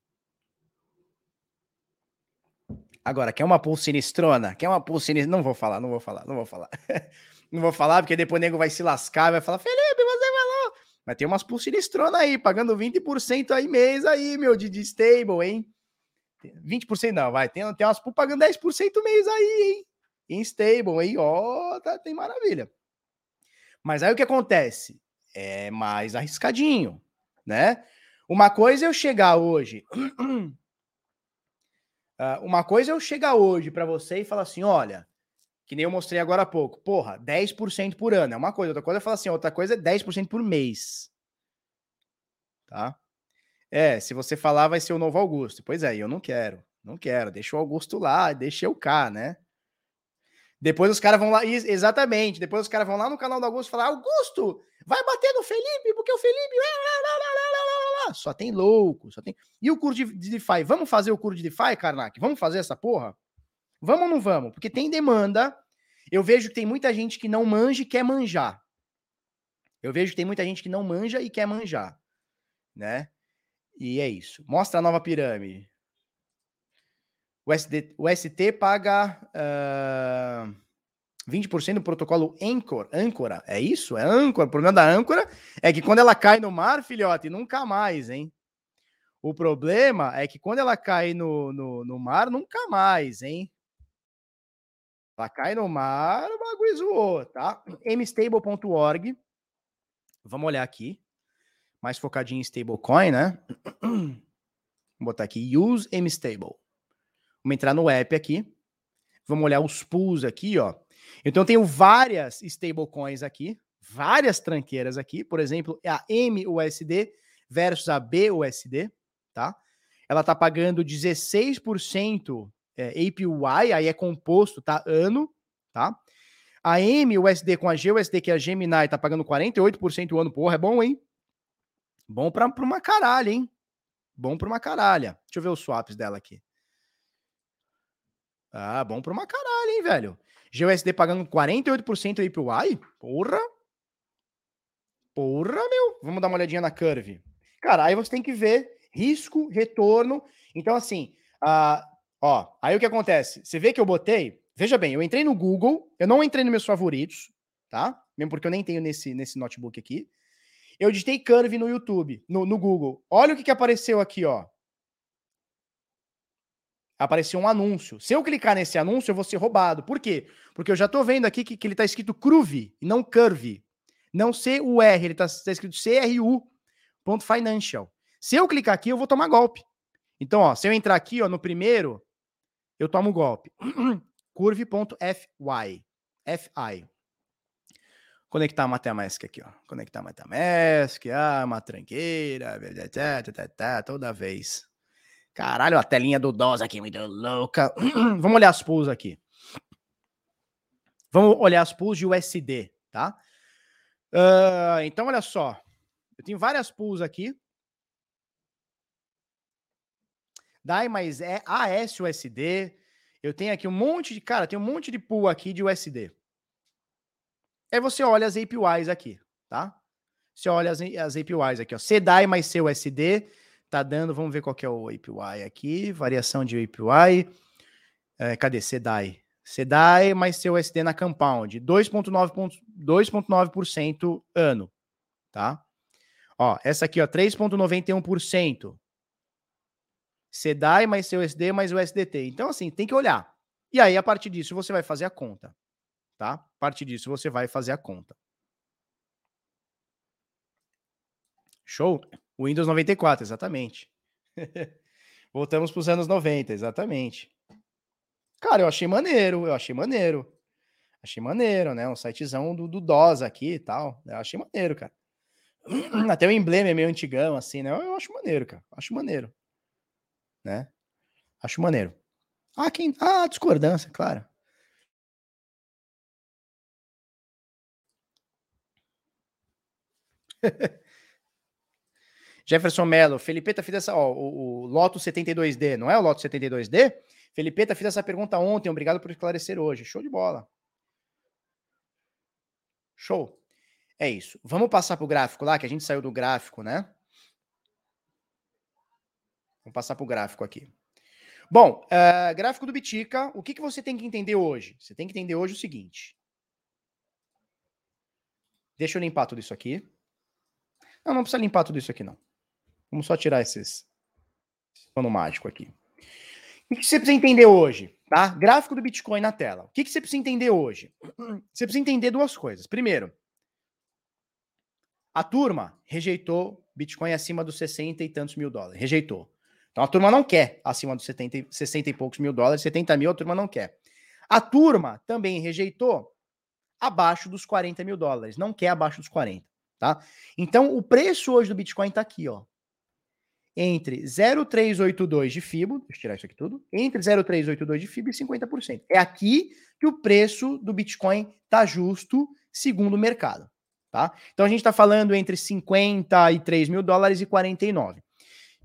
Speaker 1: Agora, quer uma pool sinistrona? Quer uma pool sinistrona? Não vou falar, não vou falar, não vou falar. não vou falar, porque depois o nego vai se lascar, vai falar, Felipe, você falou. Mas tem umas pool sinistrona aí, pagando 20% aí mês aí, meu, de, de stable, hein? 20% não, vai. Tem, tem umas pool pagando 10% mês aí, hein? Em stable, aí, ó, tá, tem maravilha. Mas aí o que acontece? É mais arriscadinho, né? Uma coisa é eu chegar hoje. Uh, uma coisa é eu chegar hoje para você e falar assim: olha, que nem eu mostrei agora há pouco, porra, 10% por ano é uma coisa, outra coisa é falar assim: outra coisa é 10% por mês. Tá? É, se você falar, vai ser o novo Augusto. Pois é, eu não quero, não quero. Deixa o Augusto lá, deixa eu cá, né? Depois os caras vão lá, exatamente. Depois os caras vão lá no canal do Augusto falar: Augusto, vai bater no Felipe, porque o Felipe. Só tem louco, só tem. E o curso de DeFi? Vamos fazer o curso de DeFi, Karnak? Vamos fazer essa porra? Vamos ou não vamos? Porque tem demanda. Eu vejo que tem muita gente que não manja e quer manjar. Eu vejo que tem muita gente que não manja e quer manjar, né? E é isso. Mostra a nova pirâmide. O, SD, o ST paga. Uh, 20% do protocolo Anchor, âncora, é isso? É âncora. O problema da âncora é que quando ela cai no mar, filhote, nunca mais, hein? O problema é que quando ela cai no, no, no mar, nunca mais, hein? Ela cai no mar, o bagulho zoou, tá? mstable.org. Vamos olhar aqui. Mais focadinho em stablecoin, né? Vou botar aqui, use mstable. Vamos entrar no app aqui. Vamos olhar os pools aqui, ó. Então eu tenho várias stablecoins aqui, várias tranqueiras aqui, por exemplo, a MUSD versus a BUSD, tá? Ela tá pagando 16% é, APY, aí é composto, tá? Ano, tá? A MUSD com a GUSD, que é a Gemini, tá pagando 48% o ano, porra, é bom, hein? Bom pra uma caralho, hein? Bom pra uma caralha. Deixa eu ver os swaps dela aqui. Ah, bom pra uma caralho, hein, velho? GUSD pagando 48% APY? Porra! Porra, meu! Vamos dar uma olhadinha na curve. Cara, aí você tem que ver risco, retorno. Então, assim, uh, ó, aí o que acontece? Você vê que eu botei. Veja bem, eu entrei no Google, eu não entrei nos meus favoritos, tá? Mesmo porque eu nem tenho nesse, nesse notebook aqui. Eu digitei curve no YouTube, no, no Google. Olha o que, que apareceu aqui, ó apareceu um anúncio. Se eu clicar nesse anúncio, eu vou ser roubado. Por quê? Porque eu já estou vendo aqui que, que ele está escrito Cruve não Curve. Não C-U-R, ele está tá escrito C-R-U.financial. Se eu clicar aqui, eu vou tomar golpe. Então, ó, se eu entrar aqui ó, no primeiro, eu tomo golpe. Curve.fy. FI. Conectar a Metamask aqui, ó. Conectar a Metamask, ah, uma tranqueira, toda vez. Caralho, a telinha do DOS aqui muito louca. Vamos olhar as pools aqui. Vamos olhar as pools de USD, tá? Uh, então, olha só. Eu tenho várias pools aqui. DAI, mas é ASUSD. Eu tenho aqui um monte de. Cara, tem um monte de pool aqui de USD. Aí você olha as APIs aqui, tá? Você olha as, as APIs aqui, ó. CDAI mais CUSD Tá dando, vamos ver qual que é o APY aqui, variação de APY. É, cadê? SEDAI. SEDAI mais seu SD na Compound, 2,9% ano, tá? Ó, essa aqui, ó, 3,91%. SEDAI mais seu SD mais o SDT. Então, assim, tem que olhar. E aí, a partir disso, você vai fazer a conta, tá? A partir disso, você vai fazer a conta. Show? Windows 94, exatamente. Voltamos para os anos 90, exatamente. Cara, eu achei maneiro, eu achei maneiro. Achei maneiro, né? Um sitezão do, do DOS aqui e tal. Eu achei maneiro, cara. Até o emblema é meio antigão, assim, né? Eu acho maneiro, cara. Acho maneiro. Né? Acho maneiro. Ah, quem. Ah, discordância, claro. Jefferson Mello, Felipeta fiz essa, ó, o, o Loto 72D, não é o Loto 72D? Felipeta fiz essa pergunta ontem, obrigado por esclarecer hoje. Show de bola. Show. É isso. Vamos passar para o gráfico lá, que a gente saiu do gráfico, né? Vamos passar para o gráfico aqui. Bom, uh, gráfico do Bitica, o que, que você tem que entender hoje? Você tem que entender hoje o seguinte. Deixa eu limpar tudo isso aqui. Não, não precisa limpar tudo isso aqui, não. Vamos só tirar esses pano mágico aqui. O que você precisa entender hoje? Tá? Gráfico do Bitcoin na tela. O que você precisa entender hoje? Você precisa entender duas coisas. Primeiro, a turma rejeitou Bitcoin acima dos 60 e tantos mil dólares. Rejeitou. Então a turma não quer acima dos 70, 60 e poucos mil dólares, 70 mil a turma não quer. A turma também rejeitou abaixo dos 40 mil dólares, não quer abaixo dos 40, tá? Então o preço hoje do Bitcoin tá aqui, ó entre 0,382 de FIBO, deixa eu tirar isso aqui tudo, entre 0,382 de FIBO e 50%. É aqui que o preço do Bitcoin está justo, segundo o mercado. Tá? Então a gente está falando entre 53 mil dólares e 49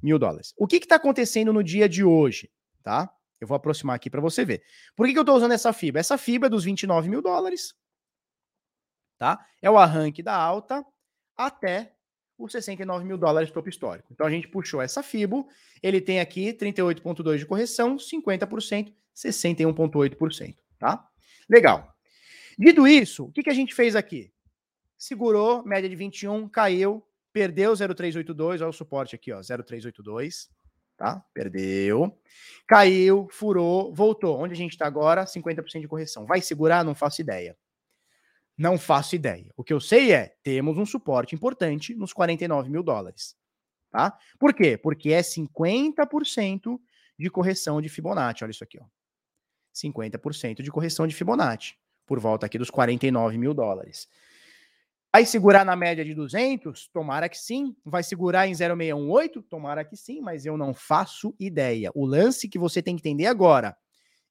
Speaker 1: mil dólares. O que está acontecendo no dia de hoje? Tá? Eu vou aproximar aqui para você ver. Por que, que eu estou usando essa fibra? Essa fibra é dos 29 mil dólares. Tá? É o arranque da alta até por 69 mil dólares topo histórico. Então a gente puxou essa FIBO, ele tem aqui 38,2% de correção, 50%, 61,8%, tá? Legal. Dito isso, o que, que a gente fez aqui? Segurou, média de 21, caiu, perdeu 0,382, olha o suporte aqui, ó, 0,382, tá? Perdeu, caiu, furou, voltou. Onde a gente está agora? 50% de correção. Vai segurar? Não faço ideia. Não faço ideia. O que eu sei é, temos um suporte importante nos 49 mil dólares, tá? Por quê? Porque é 50% de correção de Fibonacci, olha isso aqui, ó. 50% de correção de Fibonacci, por volta aqui dos 49 mil dólares. Vai segurar na média de 200? Tomara que sim. Vai segurar em 0,618? Tomara que sim, mas eu não faço ideia. O lance que você tem que entender agora: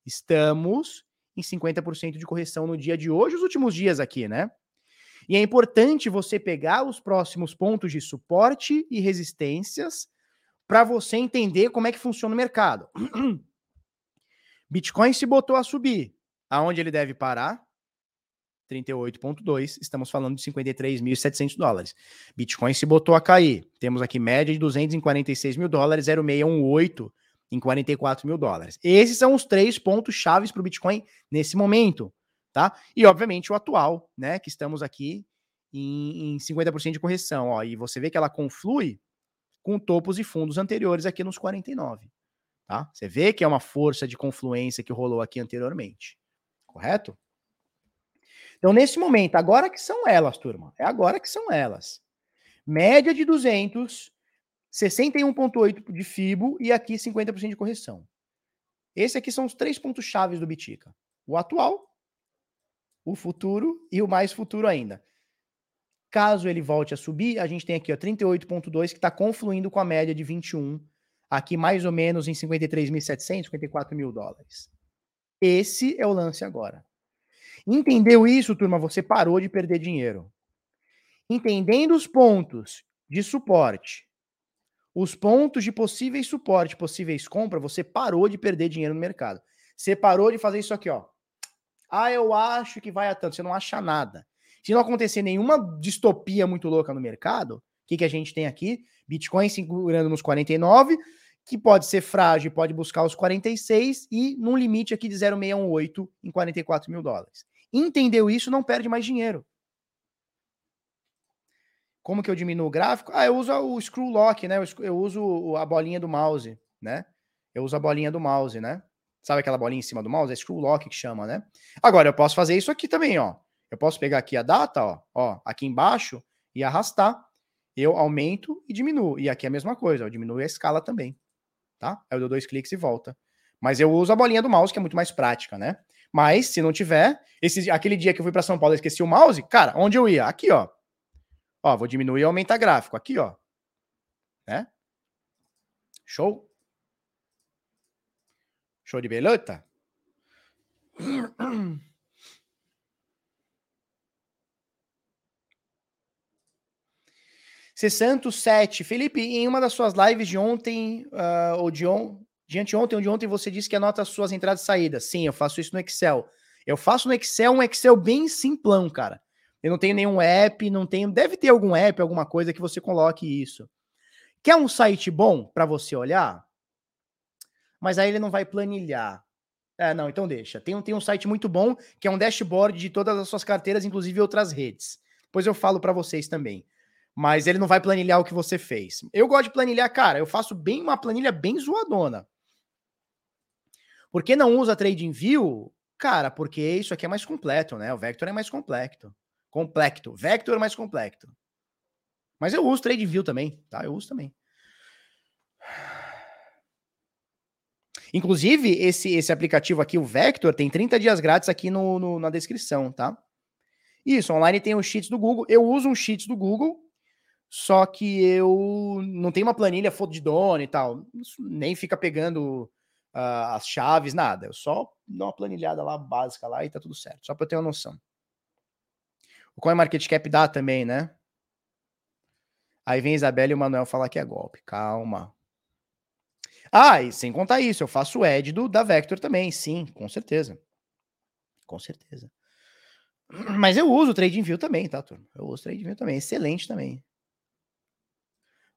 Speaker 1: estamos em 50% de correção no dia de hoje, os últimos dias aqui, né? E é importante você pegar os próximos pontos de suporte e resistências para você entender como é que funciona o mercado. Bitcoin se botou a subir. Aonde ele deve parar? 38,2, estamos falando de 53.700 dólares. Bitcoin se botou a cair. Temos aqui média de 246 mil dólares, 0,618 em 44 mil dólares. Esses são os três pontos chaves para o Bitcoin nesse momento, tá? E obviamente o atual, né? Que estamos aqui em, em 50% de correção, ó. E você vê que ela conflui com topos e fundos anteriores aqui nos 49, tá? Você vê que é uma força de confluência que rolou aqui anteriormente, correto? Então, nesse momento, agora que são elas, turma, é agora que são elas. Média de 200, 61,8 de FIBO e aqui 50% de correção. Esses aqui são os três pontos chaves do Bitica. O atual, o futuro e o mais futuro ainda. Caso ele volte a subir, a gente tem aqui 38,2 que está confluindo com a média de 21, aqui mais ou menos em 53.700, 54 mil dólares. Esse é o lance agora. Entendeu isso, turma? Você parou de perder dinheiro. Entendendo os pontos de suporte, os pontos de possíveis suporte, possíveis compra, você parou de perder dinheiro no mercado. Você parou de fazer isso aqui, ó. Ah, eu acho que vai a tanto. Você não acha nada. Se não acontecer nenhuma distopia muito louca no mercado, o que, que a gente tem aqui? Bitcoin segurando nos 49, que pode ser frágil, pode buscar os 46 e num limite aqui de 0,618 em 44 mil dólares. Entendeu isso, não perde mais dinheiro. Como que eu diminuo o gráfico? Ah, eu uso o screw lock, né? Eu uso a bolinha do mouse, né? Eu uso a bolinha do mouse, né? Sabe aquela bolinha em cima do mouse? É screw lock que chama, né? Agora, eu posso fazer isso aqui também, ó. Eu posso pegar aqui a data, ó, ó, aqui embaixo e arrastar. Eu aumento e diminuo. E aqui é a mesma coisa, eu diminuo a escala também, tá? Eu dou dois cliques e volta. Mas eu uso a bolinha do mouse, que é muito mais prática, né? Mas, se não tiver, esse, aquele dia que eu fui para São Paulo e esqueci o mouse, cara, onde eu ia? Aqui, ó. Ó, vou diminuir e aumentar gráfico. Aqui, ó. Né? Show? Show de belota? sete Felipe, em uma das suas lives de ontem, uh, ou de, on, de anteontem ou de ontem, você disse que anota as suas entradas e saídas. Sim, eu faço isso no Excel. Eu faço no Excel um Excel bem simplão, cara. Eu não tenho nenhum app, não tenho. Deve ter algum app, alguma coisa que você coloque isso. Quer um site bom para você olhar? Mas aí ele não vai planilhar. É, não, então deixa. Tem um, tem um site muito bom que é um dashboard de todas as suas carteiras, inclusive outras redes. Depois eu falo para vocês também mas ele não vai planilhar o que você fez. Eu gosto de planilhar, cara, eu faço bem uma planilha bem zoadona. Por que não usa TradingView? Cara, porque isso aqui é mais completo, né? O Vector é mais complexo. Complexo. Vector mais complexo. Mas eu uso TradingView também, tá? Eu uso também. Inclusive, esse, esse aplicativo aqui, o Vector, tem 30 dias grátis aqui no, no, na descrição, tá? Isso, online tem os cheats do Google. Eu uso um cheats do Google, só que eu não tenho uma planilha foto de dono e tal. Nem fica pegando uh, as chaves, nada. Eu só dou uma planilhada lá básica lá e tá tudo certo. Só para eu ter uma noção. O CoinMarketCap dá também, né? Aí vem Isabela e o Manuel falar que é golpe. Calma. Ah, e sem contar isso, eu faço o Ed do, da Vector também, sim, com certeza. Com certeza. Mas eu uso o TradingView também, tá, turma? Eu uso o TradingView também, excelente também.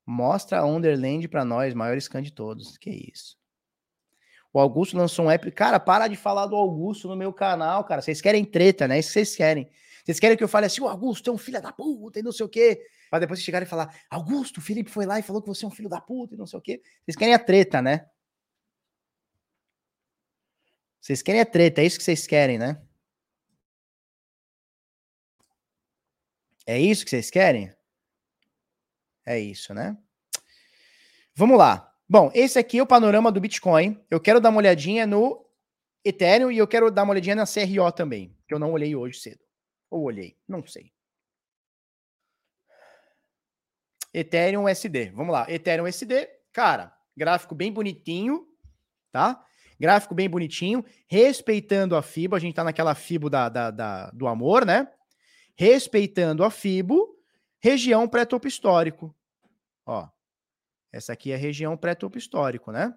Speaker 1: Mostra a Underland para nós, maior scan de todos. Que isso. O Augusto lançou um app. Cara, para de falar do Augusto no meu canal, cara. Vocês querem treta, né? É isso que vocês querem. Vocês querem que eu fale assim, o Augusto é um filho da puta e não sei o quê. Pra depois vocês chegarem e falar, Augusto, o Felipe foi lá e falou que você é um filho da puta e não sei o quê. Vocês querem a treta, né? Vocês querem a treta, é isso que vocês querem, né? É isso que vocês querem? É isso, né? Vamos lá. Bom, esse aqui é o panorama do Bitcoin. Eu quero dar uma olhadinha no Ethereum e eu quero dar uma olhadinha na CRO também, que eu não olhei hoje cedo. Ou olhei, não sei. Ethereum SD. Vamos lá. Ethereum SD, cara, gráfico bem bonitinho, tá? Gráfico bem bonitinho, respeitando a FIBO. A gente tá naquela FIBO da, da, da do amor, né? Respeitando a FIBO, região pré-topo histórico. Ó, essa aqui é a região pré-topo histórico, né?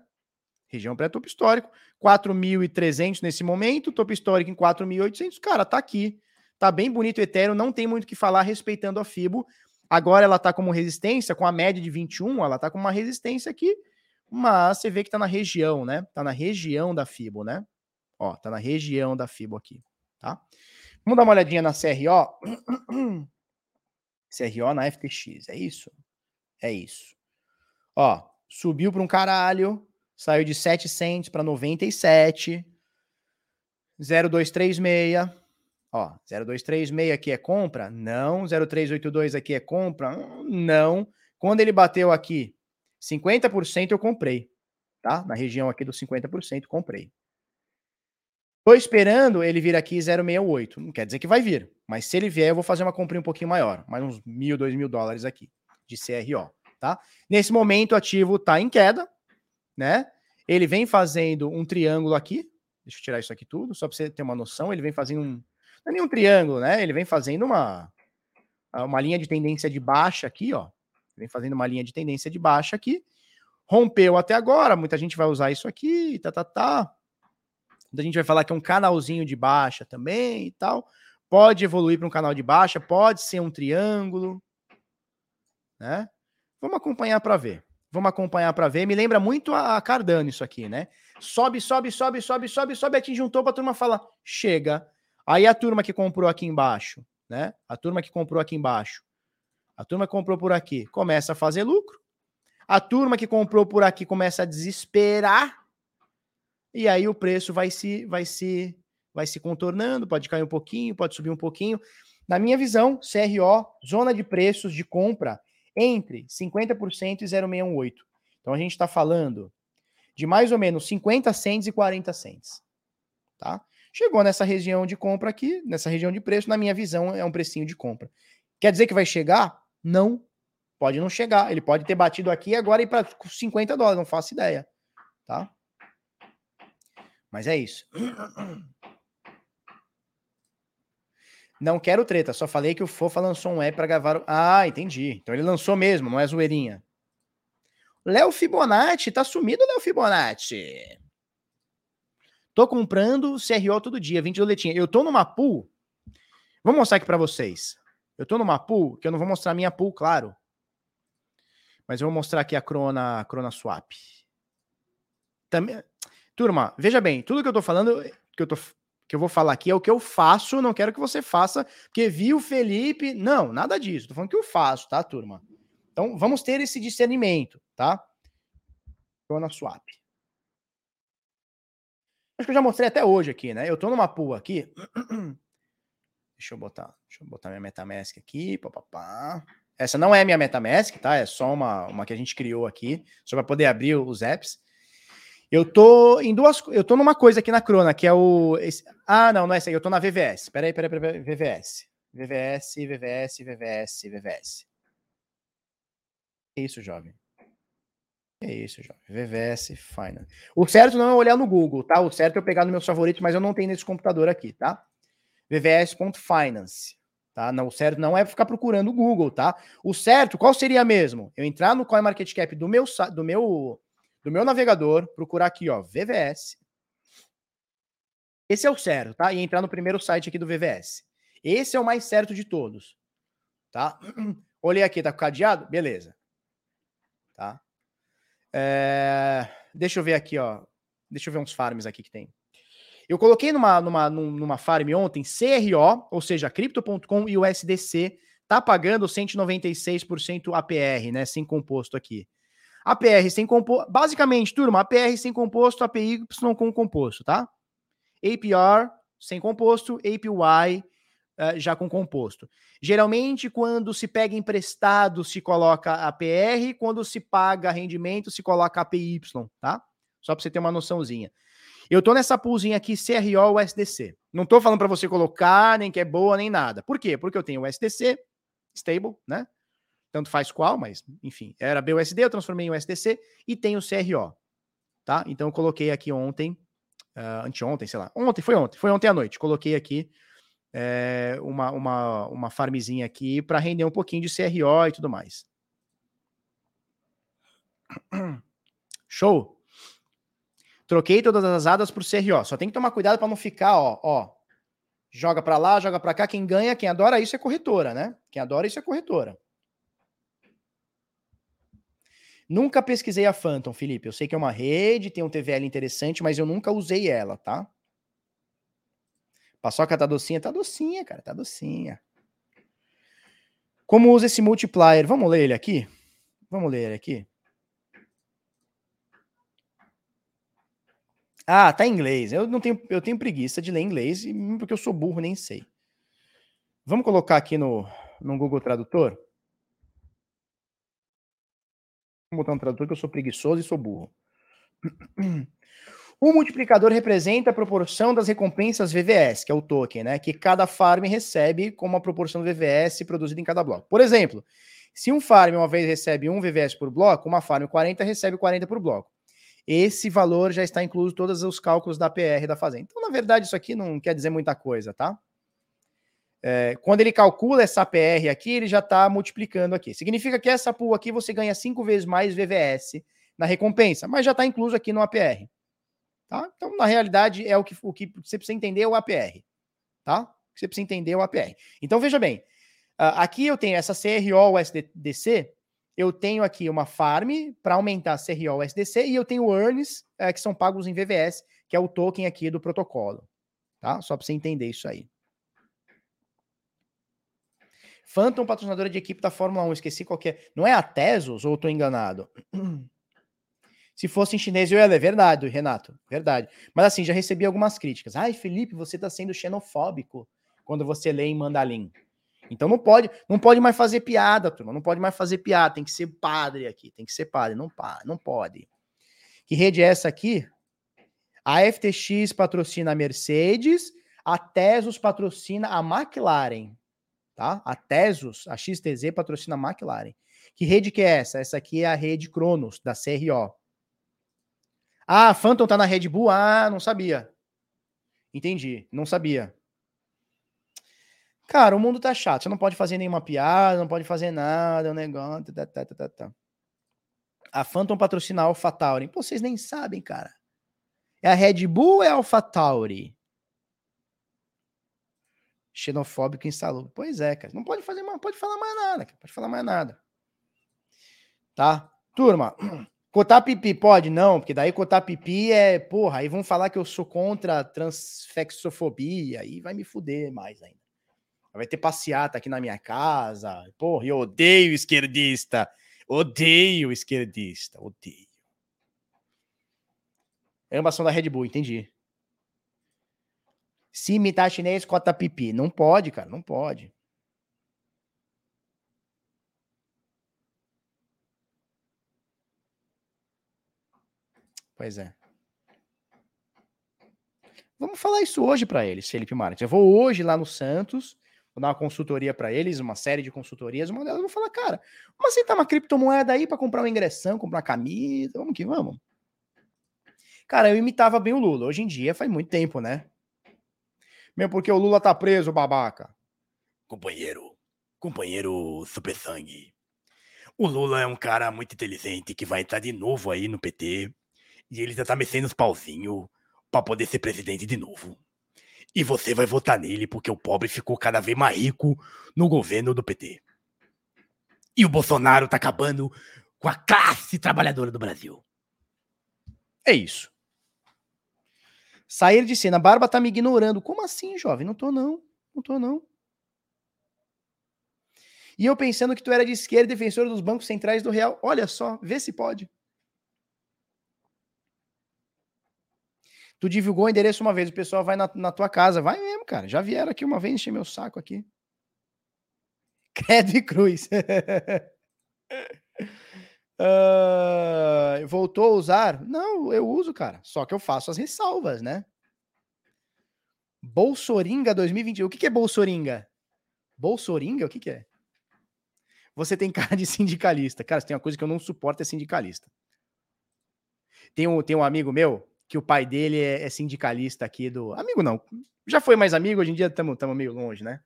Speaker 1: Região pré-topo histórico, 4.300 nesse momento, topo histórico em 4.800. Cara, tá aqui. Tá bem bonito o Ethereum, não tem muito o que falar respeitando a FIBO. Agora ela tá como resistência, com a média de 21, ela tá com uma resistência aqui, mas você vê que tá na região, né? Tá na região da FIBO, né? Ó, tá na região da FIBO aqui, tá? Vamos dar uma olhadinha na CRO. CRO na FTX, é isso? É isso. Ó, subiu para um caralho, saiu de 7 cents para 97. 0236. Ó, 0236 aqui é compra? Não. 0382 aqui é compra? Não. Quando ele bateu aqui 50% eu comprei, tá? Na região aqui dos 50% comprei. Tô esperando ele vir aqui 068. Não quer dizer que vai vir, mas se ele vier eu vou fazer uma compra um pouquinho maior, mais uns mil, dois mil dólares aqui de CRO tá? Nesse momento, o ativo está em queda, né? Ele vem fazendo um triângulo aqui. Deixa eu tirar isso aqui tudo, só para você ter uma noção. Ele vem fazendo um. É nem um triângulo, né? Ele vem fazendo uma, uma linha de tendência de baixa aqui, ó. Vem fazendo uma linha de tendência de baixa aqui. Rompeu até agora, muita gente vai usar isso aqui, tá, tá, tá. Muita gente vai falar que é um canalzinho de baixa também e tal. Pode evoluir para um canal de baixa, pode ser um triângulo, né? Vamos acompanhar para ver. Vamos acompanhar para ver. Me lembra muito a Cardano isso aqui, né? Sobe, sobe, sobe, sobe, sobe, sobe, atinge um topo, a turma fala, chega. Aí a turma que comprou aqui embaixo, né? A turma que comprou aqui embaixo, a turma que comprou por aqui, começa a fazer lucro. A turma que comprou por aqui começa a desesperar. E aí o preço vai se vai se vai se contornando, pode cair um pouquinho, pode subir um pouquinho. Na minha visão, CRO, zona de preços de compra entre 50% e 0,618. Então a gente está falando de mais ou menos 50 cents e 40 cents. Tá? Chegou nessa região de compra aqui, nessa região de preço, na minha visão, é um precinho de compra. Quer dizer que vai chegar? Não. Pode não chegar. Ele pode ter batido aqui e agora ir para 50 dólares, não faço ideia. Tá? Mas é isso. Não quero treta, só falei que o Fofa lançou um app para gravar. Ah, entendi. Então ele lançou mesmo, não é zoeirinha. Léo Fibonacci, tá sumido Léo Fibonacci. Tô comprando CRO todo dia, 20 doletinha. Eu tô numa pool. Vou mostrar aqui para vocês. Eu tô numa pool, que eu não vou mostrar minha pool, claro. Mas eu vou mostrar aqui a Crona, a Crona Swap. Também, turma, veja bem, tudo que eu tô falando, que eu tô que eu vou falar aqui é o que eu faço, não quero que você faça, porque viu Felipe. Não, nada disso. Tô falando que eu faço, tá, turma? Então, vamos ter esse discernimento, tá? Tô na swap. Acho que eu já mostrei até hoje aqui, né? Eu tô numa pool aqui. Deixa eu botar, deixa eu botar minha MetaMask aqui, papapá. Essa não é minha MetaMask, tá? É só uma, uma que a gente criou aqui, só para poder abrir os apps. Eu tô em duas. Eu tô numa coisa aqui na Crona, que é o. Esse, ah, não, não é essa aí. Eu tô na VVS. Peraí, peraí, peraí. VVS. VVS, VVS, VVS, VVS. É isso, jovem. É isso, jovem. VVS Finance. O certo não é olhar no Google, tá? O certo é eu pegar no meus favoritos, mas eu não tenho nesse computador aqui, tá? VVS.finance. Tá? Não, o certo não é ficar procurando o Google, tá? O certo, qual seria mesmo? Eu entrar no CoinMarketCap do meu, do meu do meu navegador, procurar aqui, ó, VVS. Esse é o certo, tá? E entrar no primeiro site aqui do VVS. Esse é o mais certo de todos, tá? Olhei aqui, tá com cadeado? Beleza. Tá? É... Deixa eu ver aqui, ó. Deixa eu ver uns farms aqui que tem. Eu coloquei numa, numa, numa farm ontem CRO, ou seja, Crypto.com e o SDC tá pagando 196% APR, né? Sem composto aqui. APR sem composto. Basicamente, turma, APR sem composto, APY com composto, tá? APR sem composto, APY eh, já com composto. Geralmente, quando se pega emprestado, se coloca APR, quando se paga rendimento, se coloca APY, tá? Só para você ter uma noçãozinha. Eu tô nessa poolzinha aqui CRO USDC. Não tô falando para você colocar, nem que é boa, nem nada. Por quê? Porque eu tenho o USDC, stable, né? Tanto faz qual, mas enfim, era BUSD, eu transformei em USDC e tenho CRO, tá? Então eu coloquei aqui ontem, uh, anteontem, sei lá, ontem, foi ontem, foi ontem à noite, coloquei aqui é, uma, uma, uma farmzinha aqui para render um pouquinho de CRO e tudo mais. Show! Troquei todas as hadas por CRO. Só tem que tomar cuidado para não ficar, ó, ó. Joga para lá, joga para cá. Quem ganha, quem adora isso é corretora, né? Quem adora isso é corretora. Nunca pesquisei a Phantom, Felipe. Eu sei que é uma rede, tem um TVL interessante, mas eu nunca usei ela, tá? Paçoca tá docinha? Tá docinha, cara, tá docinha. Como usa esse multiplier? Vamos ler ele aqui? Vamos ler ele aqui. Ah, tá em inglês. Eu não tenho, eu tenho preguiça de ler inglês, porque eu sou burro, nem sei. Vamos colocar aqui no, no Google Tradutor? Vou botar um tradutor que eu sou preguiçoso e sou burro. O multiplicador representa a proporção das recompensas VVS, que é o token, né? Que cada farm recebe como a proporção do VVS produzida em cada bloco. Por exemplo, se um farm uma vez recebe um VVS por bloco, uma farm 40 recebe 40 por bloco esse valor já está incluso todos os cálculos da PR da fazenda. Então, na verdade, isso aqui não quer dizer muita coisa, tá? É, quando ele calcula essa PR aqui, ele já está multiplicando aqui. Significa que essa pool aqui você ganha cinco vezes mais VVS na recompensa, mas já está incluso aqui no APR. Tá? Então, na realidade, é o que, o que você precisa entender é o APR. Tá? Você precisa entender é o APR. Então, veja bem. Uh, aqui eu tenho essa CRO USDC, eu tenho aqui uma farm para aumentar a CRO SDC e eu tenho earns é, que são pagos em VVS, que é o token aqui do protocolo. Tá? Só para você entender isso aí. Phantom, patrocinadora de equipe da Fórmula 1, esqueci qual é. Não é a Tesos ou estou enganado? Se fosse em chinês, eu ia ler. Verdade, Renato. Verdade. Mas assim, já recebi algumas críticas. Ai, Felipe, você está sendo xenofóbico quando você lê em mandarim. Então não pode, não pode mais fazer piada, turma. Não pode mais fazer piada. Tem que ser padre aqui. Tem que ser padre. Não, não pode. Que rede é essa aqui? A FTX patrocina a Mercedes, a Tesos patrocina a McLaren, tá? A Tesos, a XTZ patrocina a McLaren. Que rede que é essa? Essa aqui é a rede Cronos, da CRO. Ah, Phantom tá na Red Bull? Ah, não sabia. Entendi, não sabia. Cara, o mundo tá chato. Você não pode fazer nenhuma piada, não pode fazer nada, o um negócio. Tá, tá, tá, tá, A Phantom patrocina a AlphaTauri. Pô, vocês nem sabem, cara. É a Red Bull ou é a AlphaTauri? Xenofóbico instalou. Pois é, cara. Não pode fazer pode falar mais nada, cara. Pode falar mais nada. Tá? Turma, cotar pipi pode? Não, porque daí cotar pipi é, porra, aí vão falar que eu sou contra transfexofobia, aí vai me fuder mais ainda. Vai ter passeata aqui na minha casa. Porra, eu odeio esquerdista. Odeio esquerdista. Odeio. Ambas são da Red Bull, entendi. Se imitar chinês, cota pipi. Não pode, cara, não pode. Pois é. Vamos falar isso hoje para eles, Felipe Marques. Eu vou hoje lá no Santos vou dar uma consultoria para eles, uma série de consultorias, uma delas eu vou falar, cara, vamos aceitar uma criptomoeda aí para comprar uma ingressão, comprar uma camisa, vamos que vamos. Cara, eu imitava bem o Lula. Hoje em dia faz muito tempo, né? Mesmo porque o Lula tá preso, babaca.
Speaker 2: Companheiro, companheiro super sangue. O Lula é um cara muito inteligente que vai entrar de novo aí no PT. E ele já tá mexendo os pauzinhos para poder ser presidente de novo. E você vai votar nele porque o pobre ficou cada vez mais rico no governo do PT. E o Bolsonaro tá acabando com a classe trabalhadora do Brasil.
Speaker 1: É isso. Sair de cena. Barba tá me ignorando. Como assim, jovem? Não tô não. Não tô não. E eu pensando que tu era de esquerda, defensor dos bancos centrais do real. Olha só, vê se pode. Tu divulgou o endereço uma vez, o pessoal vai na, na tua casa. Vai mesmo, cara. Já vieram aqui uma vez encher meu saco aqui. Credo e cruz. uh, voltou a usar? Não, eu uso, cara. Só que eu faço as ressalvas, né? Bolsoringa 2021. O que, que é Bolsoringa? Bolsoringa? O que, que é? Você tem cara de sindicalista. Cara, tem uma coisa que eu não suporto é sindicalista. Tem um, tem um amigo meu que o pai dele é, é sindicalista aqui do. Amigo não. Já foi mais amigo, hoje em dia estamos meio longe, né?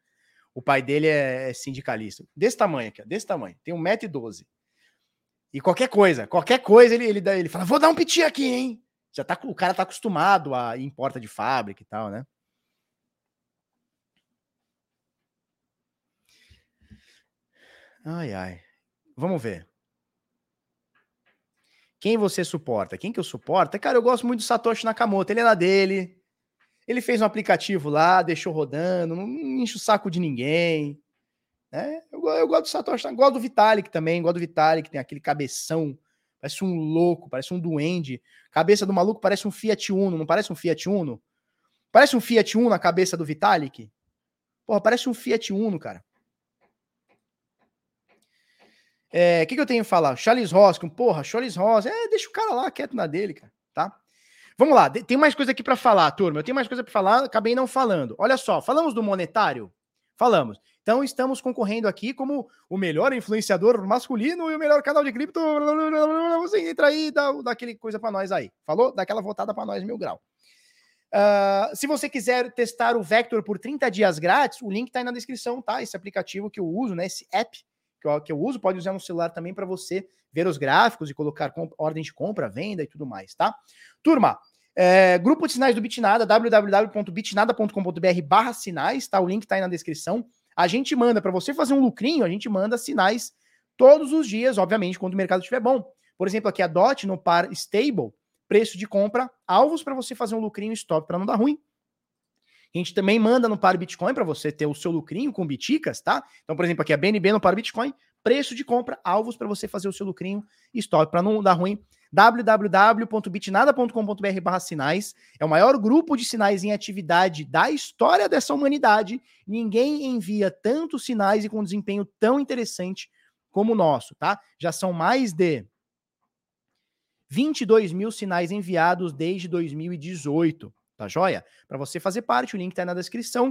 Speaker 1: O pai dele é, é sindicalista. Desse tamanho aqui, desse tamanho. Tem 1,12m. E qualquer coisa, qualquer coisa, ele, ele, ele fala: vou dar um piti aqui, hein? Já tá, o cara tá acostumado a ir em porta de fábrica e tal, né? Ai, ai. Vamos ver. Quem você suporta? Quem que eu suporto? Cara, eu gosto muito do Satoshi Nakamoto. Ele é na dele. Ele fez um aplicativo lá, deixou rodando, não enche o saco de ninguém. Né? Eu, eu gosto do Satoshi, gosto do Vitalik também, gosto do Vitalik, tem aquele cabeção, parece um louco, parece um duende. Cabeça do maluco parece um Fiat Uno, não parece um Fiat Uno? Parece um Fiat Uno a cabeça do Vitalik? Porra, parece um Fiat Uno, cara. O é, que, que eu tenho que falar? Charles Ross, porra, Charles Ross, é, deixa o cara lá quieto na dele, cara, tá? Vamos lá, tem mais coisa aqui para falar, turma. Eu tenho mais coisa para falar, acabei não falando. Olha só, falamos do monetário? Falamos. Então estamos concorrendo aqui como o melhor influenciador masculino e o melhor canal de cripto. Você entra aí, dá, dá aquele coisa para nós aí. Falou? Dá aquela votada para nós, mil grau. Uh, se você quiser testar o Vector por 30 dias grátis, o link tá aí na descrição, tá? Esse aplicativo que eu uso, né? Esse app que eu, que eu uso, pode usar no celular também para você ver os gráficos e colocar ordem de compra, venda e tudo mais, tá? Turma, é, grupo de sinais do Bitnada, www.bitnada.com.br barra sinais, tá? O link tá aí na descrição. A gente manda, para você fazer um lucrinho, a gente manda sinais todos os dias, obviamente, quando o mercado estiver bom. Por exemplo, aqui a DOT no par stable, preço de compra, alvos para você fazer um lucrinho stop para não dar ruim. A gente também manda no par Bitcoin para você ter o seu lucrinho com biticas, tá? Então, por exemplo, aqui a BNB no par Bitcoin, preço de compra, alvos para você fazer o seu lucrinho stop para não dar ruim www.bitnada.com.br sinais. É o maior grupo de sinais em atividade da história dessa humanidade. Ninguém envia tantos sinais e com desempenho tão interessante como o nosso, tá? Já são mais de 22 mil sinais enviados desde 2018, tá joia? Para você fazer parte, o link tá aí na descrição.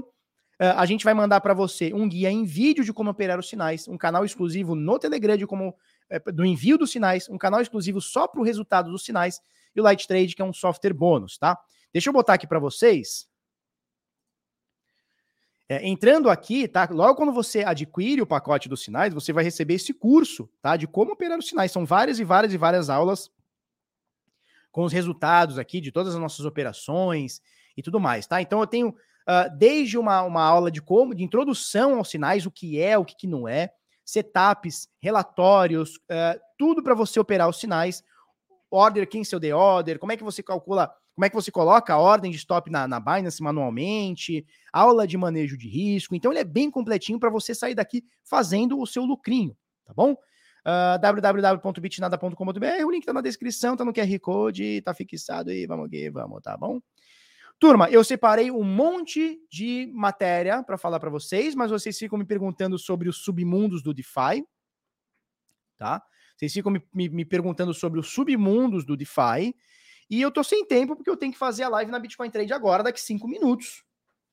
Speaker 1: Uh, a gente vai mandar para você um guia em vídeo de como operar os sinais, um canal exclusivo no Telegram de como é, do envio dos sinais, um canal exclusivo só para o resultado dos sinais e o Light Trade, que é um software bônus, tá? Deixa eu botar aqui para vocês. É, entrando aqui, tá? Logo quando você adquire o pacote dos sinais, você vai receber esse curso, tá? De como operar os sinais. São várias e várias e várias aulas com os resultados aqui de todas as nossas operações e tudo mais, tá? Então eu tenho uh, desde uma, uma aula de como, de introdução aos sinais, o que é, o que, que não é, setups, relatórios, uh, tudo para você operar os sinais, order, cancel the order, como é que você calcula, como é que você coloca a ordem de stop na, na Binance manualmente, aula de manejo de risco. Então ele é bem completinho para você sair daqui fazendo o seu lucrinho, tá bom? Uh, www.bitnada.com.br, o link tá na descrição, tá no QR Code, tá fixado aí, vamos aqui, vamos, tá bom? Turma, eu separei um monte de matéria para falar para vocês, mas vocês ficam me perguntando sobre os submundos do DeFi, tá? Vocês ficam me, me, me perguntando sobre os submundos do DeFi, e eu tô sem tempo porque eu tenho que fazer a live na Bitcoin Trade agora, daqui cinco minutos,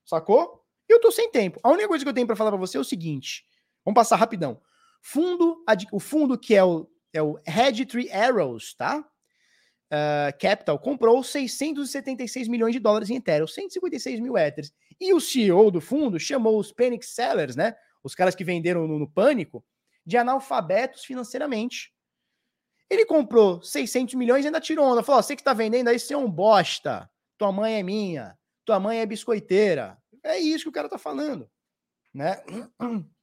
Speaker 1: sacou? Eu tô sem tempo. A única coisa que eu tenho para falar para você é o seguinte, vamos passar rapidão. Fundo, o fundo que é o, é o Hedge Tree Arrows, tá? uh, Capital comprou 676 milhões de dólares em Ethereum, 156 mil Ethers. E o CEO do fundo chamou os panic sellers, né? Os caras que venderam no, no pânico, de analfabetos financeiramente. Ele comprou 600 milhões e ainda tirou onda. Falou: você que tá vendendo aí, você é um bosta. Tua mãe é minha. Tua mãe é biscoiteira. É isso que o cara tá falando, né?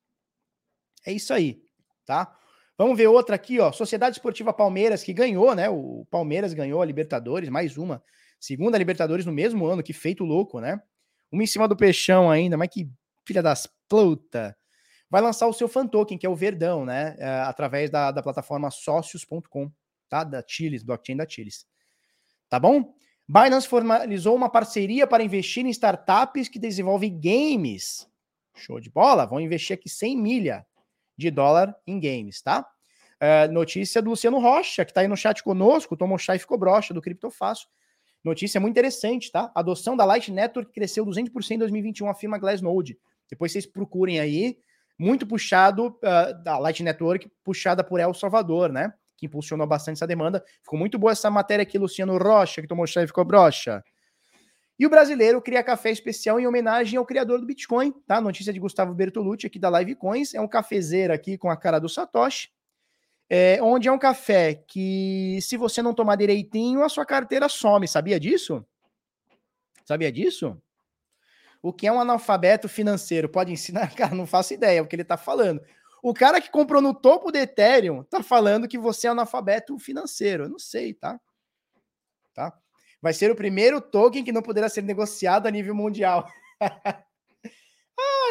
Speaker 1: É isso aí, tá? Vamos ver outra aqui, ó. Sociedade Esportiva Palmeiras, que ganhou, né? O Palmeiras ganhou a Libertadores, mais uma Segunda Libertadores no mesmo ano, que feito louco, né? Uma em cima do Peixão ainda, mas que filha das puta. Vai lançar o seu fan token, que é o Verdão, né? É, através da, da plataforma sócios.com, tá? Da Chiles, blockchain da Chiles. Tá bom? Binance formalizou uma parceria para investir em startups que desenvolvem games. Show de bola? Vão investir aqui 100 milha de dólar em games, tá? É, notícia do Luciano Rocha, que está aí no chat conosco, tomou chá e ficou broxa do Criptofaço. Notícia muito interessante, tá? A adoção da Light Network cresceu 200% em 2021, afirma Glassnode. Depois vocês procurem aí. Muito puxado uh, da Light Network, puxada por El Salvador, né? Que impulsionou bastante essa demanda. Ficou muito boa essa matéria aqui, Luciano Rocha, que tomou chá e ficou broxa. E o brasileiro cria café especial em homenagem ao criador do Bitcoin, tá? Notícia de Gustavo Bertolucci aqui da Live Coins. É um cafezeiro aqui com a cara do Satoshi. É, onde é um café que, se você não tomar direitinho, a sua carteira some. Sabia disso? Sabia disso? O que é um analfabeto financeiro? Pode ensinar? Cara, não faço ideia o que ele está falando. O cara que comprou no topo do Ethereum tá falando que você é analfabeto financeiro. Eu não sei, tá? Tá? Vai ser o primeiro token que não poderá ser negociado a nível mundial.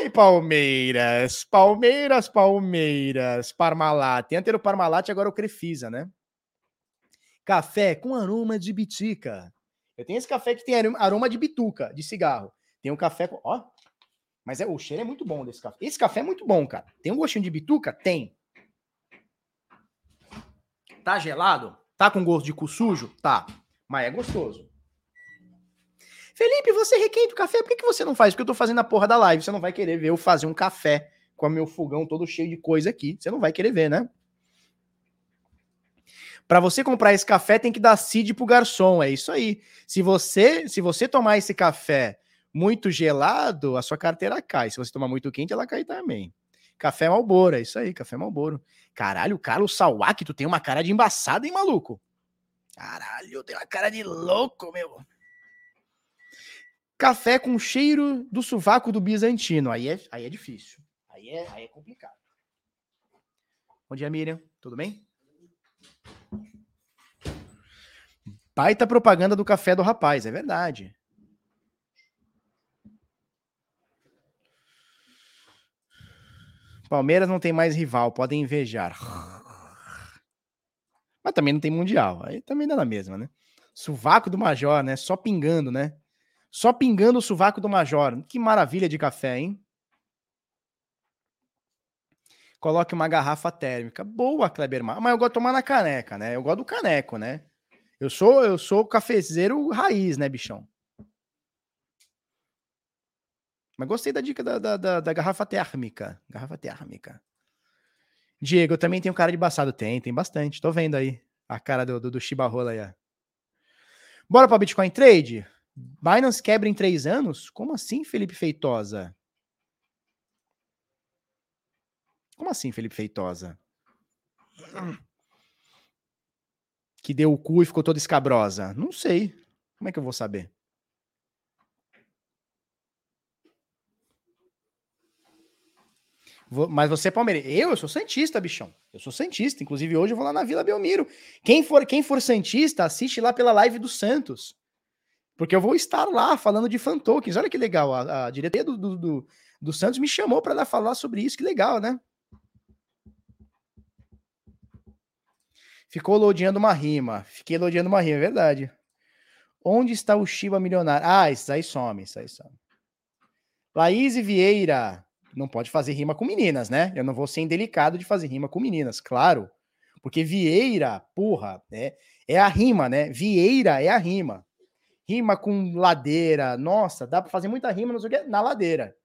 Speaker 1: Ai, Palmeiras, Palmeiras, Palmeiras, Parmalat. Tem antes o Parmalat, agora o Crefisa, né? Café com aroma de bitica. Eu tenho esse café que tem aroma de bituca, de cigarro. Tem um café com. Ó, mas é, o cheiro é muito bom desse café. Esse café é muito bom, cara. Tem um gostinho de bituca? Tem. Tá gelado? Tá com gosto de cu sujo? Tá mas é gostoso. Felipe, você requenta o café, por que, que você não faz? Porque eu tô fazendo a porra da live, você não vai querer ver eu fazer um café com o meu fogão todo cheio de coisa aqui, você não vai querer ver, né? Para você comprar esse café tem que dar seed pro garçom, é isso aí. Se você, se você tomar esse café muito gelado, a sua carteira cai. Se você tomar muito quente, ela cai também. Café Malboro, é isso aí, café Malboro. Caralho, Carlos Sawak, tu tem uma cara de embaçado, hein, maluco? Caralho, tem uma cara de louco, meu. Café com cheiro do sovaco do bizantino. Aí é, aí é difícil. Aí é, aí é complicado. Bom dia, Miriam. Tudo bem? Baita propaganda do café do rapaz, é verdade. Palmeiras não tem mais rival, podem invejar. Mas também não tem mundial. Aí também dá na mesma, né? Suvaco do Major, né? Só pingando, né? Só pingando o suvaco do Major. Que maravilha de café, hein? Coloque uma garrafa térmica. Boa, Kleber Mas eu gosto de tomar na caneca, né? Eu gosto do caneco, né? Eu sou eu sou cafezeiro raiz, né, bichão? Mas gostei da dica da, da, da, da garrafa térmica. Garrafa térmica. Diego, eu também tenho cara de embaçado. Tem, tem bastante. Tô vendo aí a cara do, do, do Chibarrola aí. Ó. Bora para Bitcoin Trade? Binance quebra em três anos? Como assim, Felipe Feitosa? Como assim, Felipe Feitosa? Que deu o cu e ficou toda escabrosa? Não sei. Como é que eu vou saber? Mas você é palmeirense. Eu, eu sou santista, bichão. Eu sou santista. Inclusive, hoje eu vou lá na Vila Belmiro. Quem for, quem for santista, assiste lá pela live do Santos. Porque eu vou estar lá falando de fan tokens. Olha que legal. A, a diretoria do, do, do, do Santos me chamou para falar sobre isso. Que legal, né? Ficou lodeando uma rima. Fiquei lodeando uma rima, é verdade. Onde está o Shiba milionário? Ah, isso aí some, isso aí some. Laís Vieira não pode fazer rima com meninas, né? Eu não vou ser indelicado de fazer rima com meninas, claro. Porque Vieira, porra, é, é a rima, né? Vieira é a rima. Rima com ladeira, nossa, dá para fazer muita rima que, na ladeira.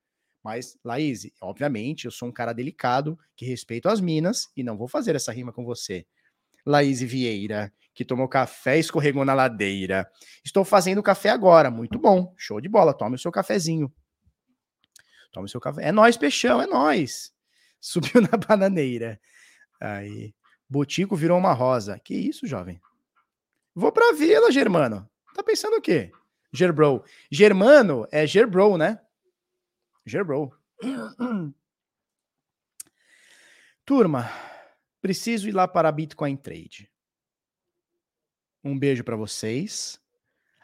Speaker 1: Mas, Laís, obviamente, eu sou um cara delicado, que respeito as minas, e não vou fazer essa rima com você. Laís Vieira, que tomou café e escorregou na ladeira. Estou fazendo café agora, muito bom, show de bola, tome o seu cafezinho. Tome seu café. É nós, peixão, é nós. Subiu na bananeira. Aí. Botico virou uma rosa. Que isso, jovem? Vou pra vila, Germano. Tá pensando o quê? Gerbro. Germano é Gerbro, né? Gerbro. Turma, preciso ir lá para a Bitcoin Trade. Um beijo para vocês.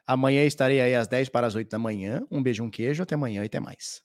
Speaker 1: Amanhã estarei aí às 10 para as 8 da manhã. Um beijo, um queijo. Até amanhã e até mais.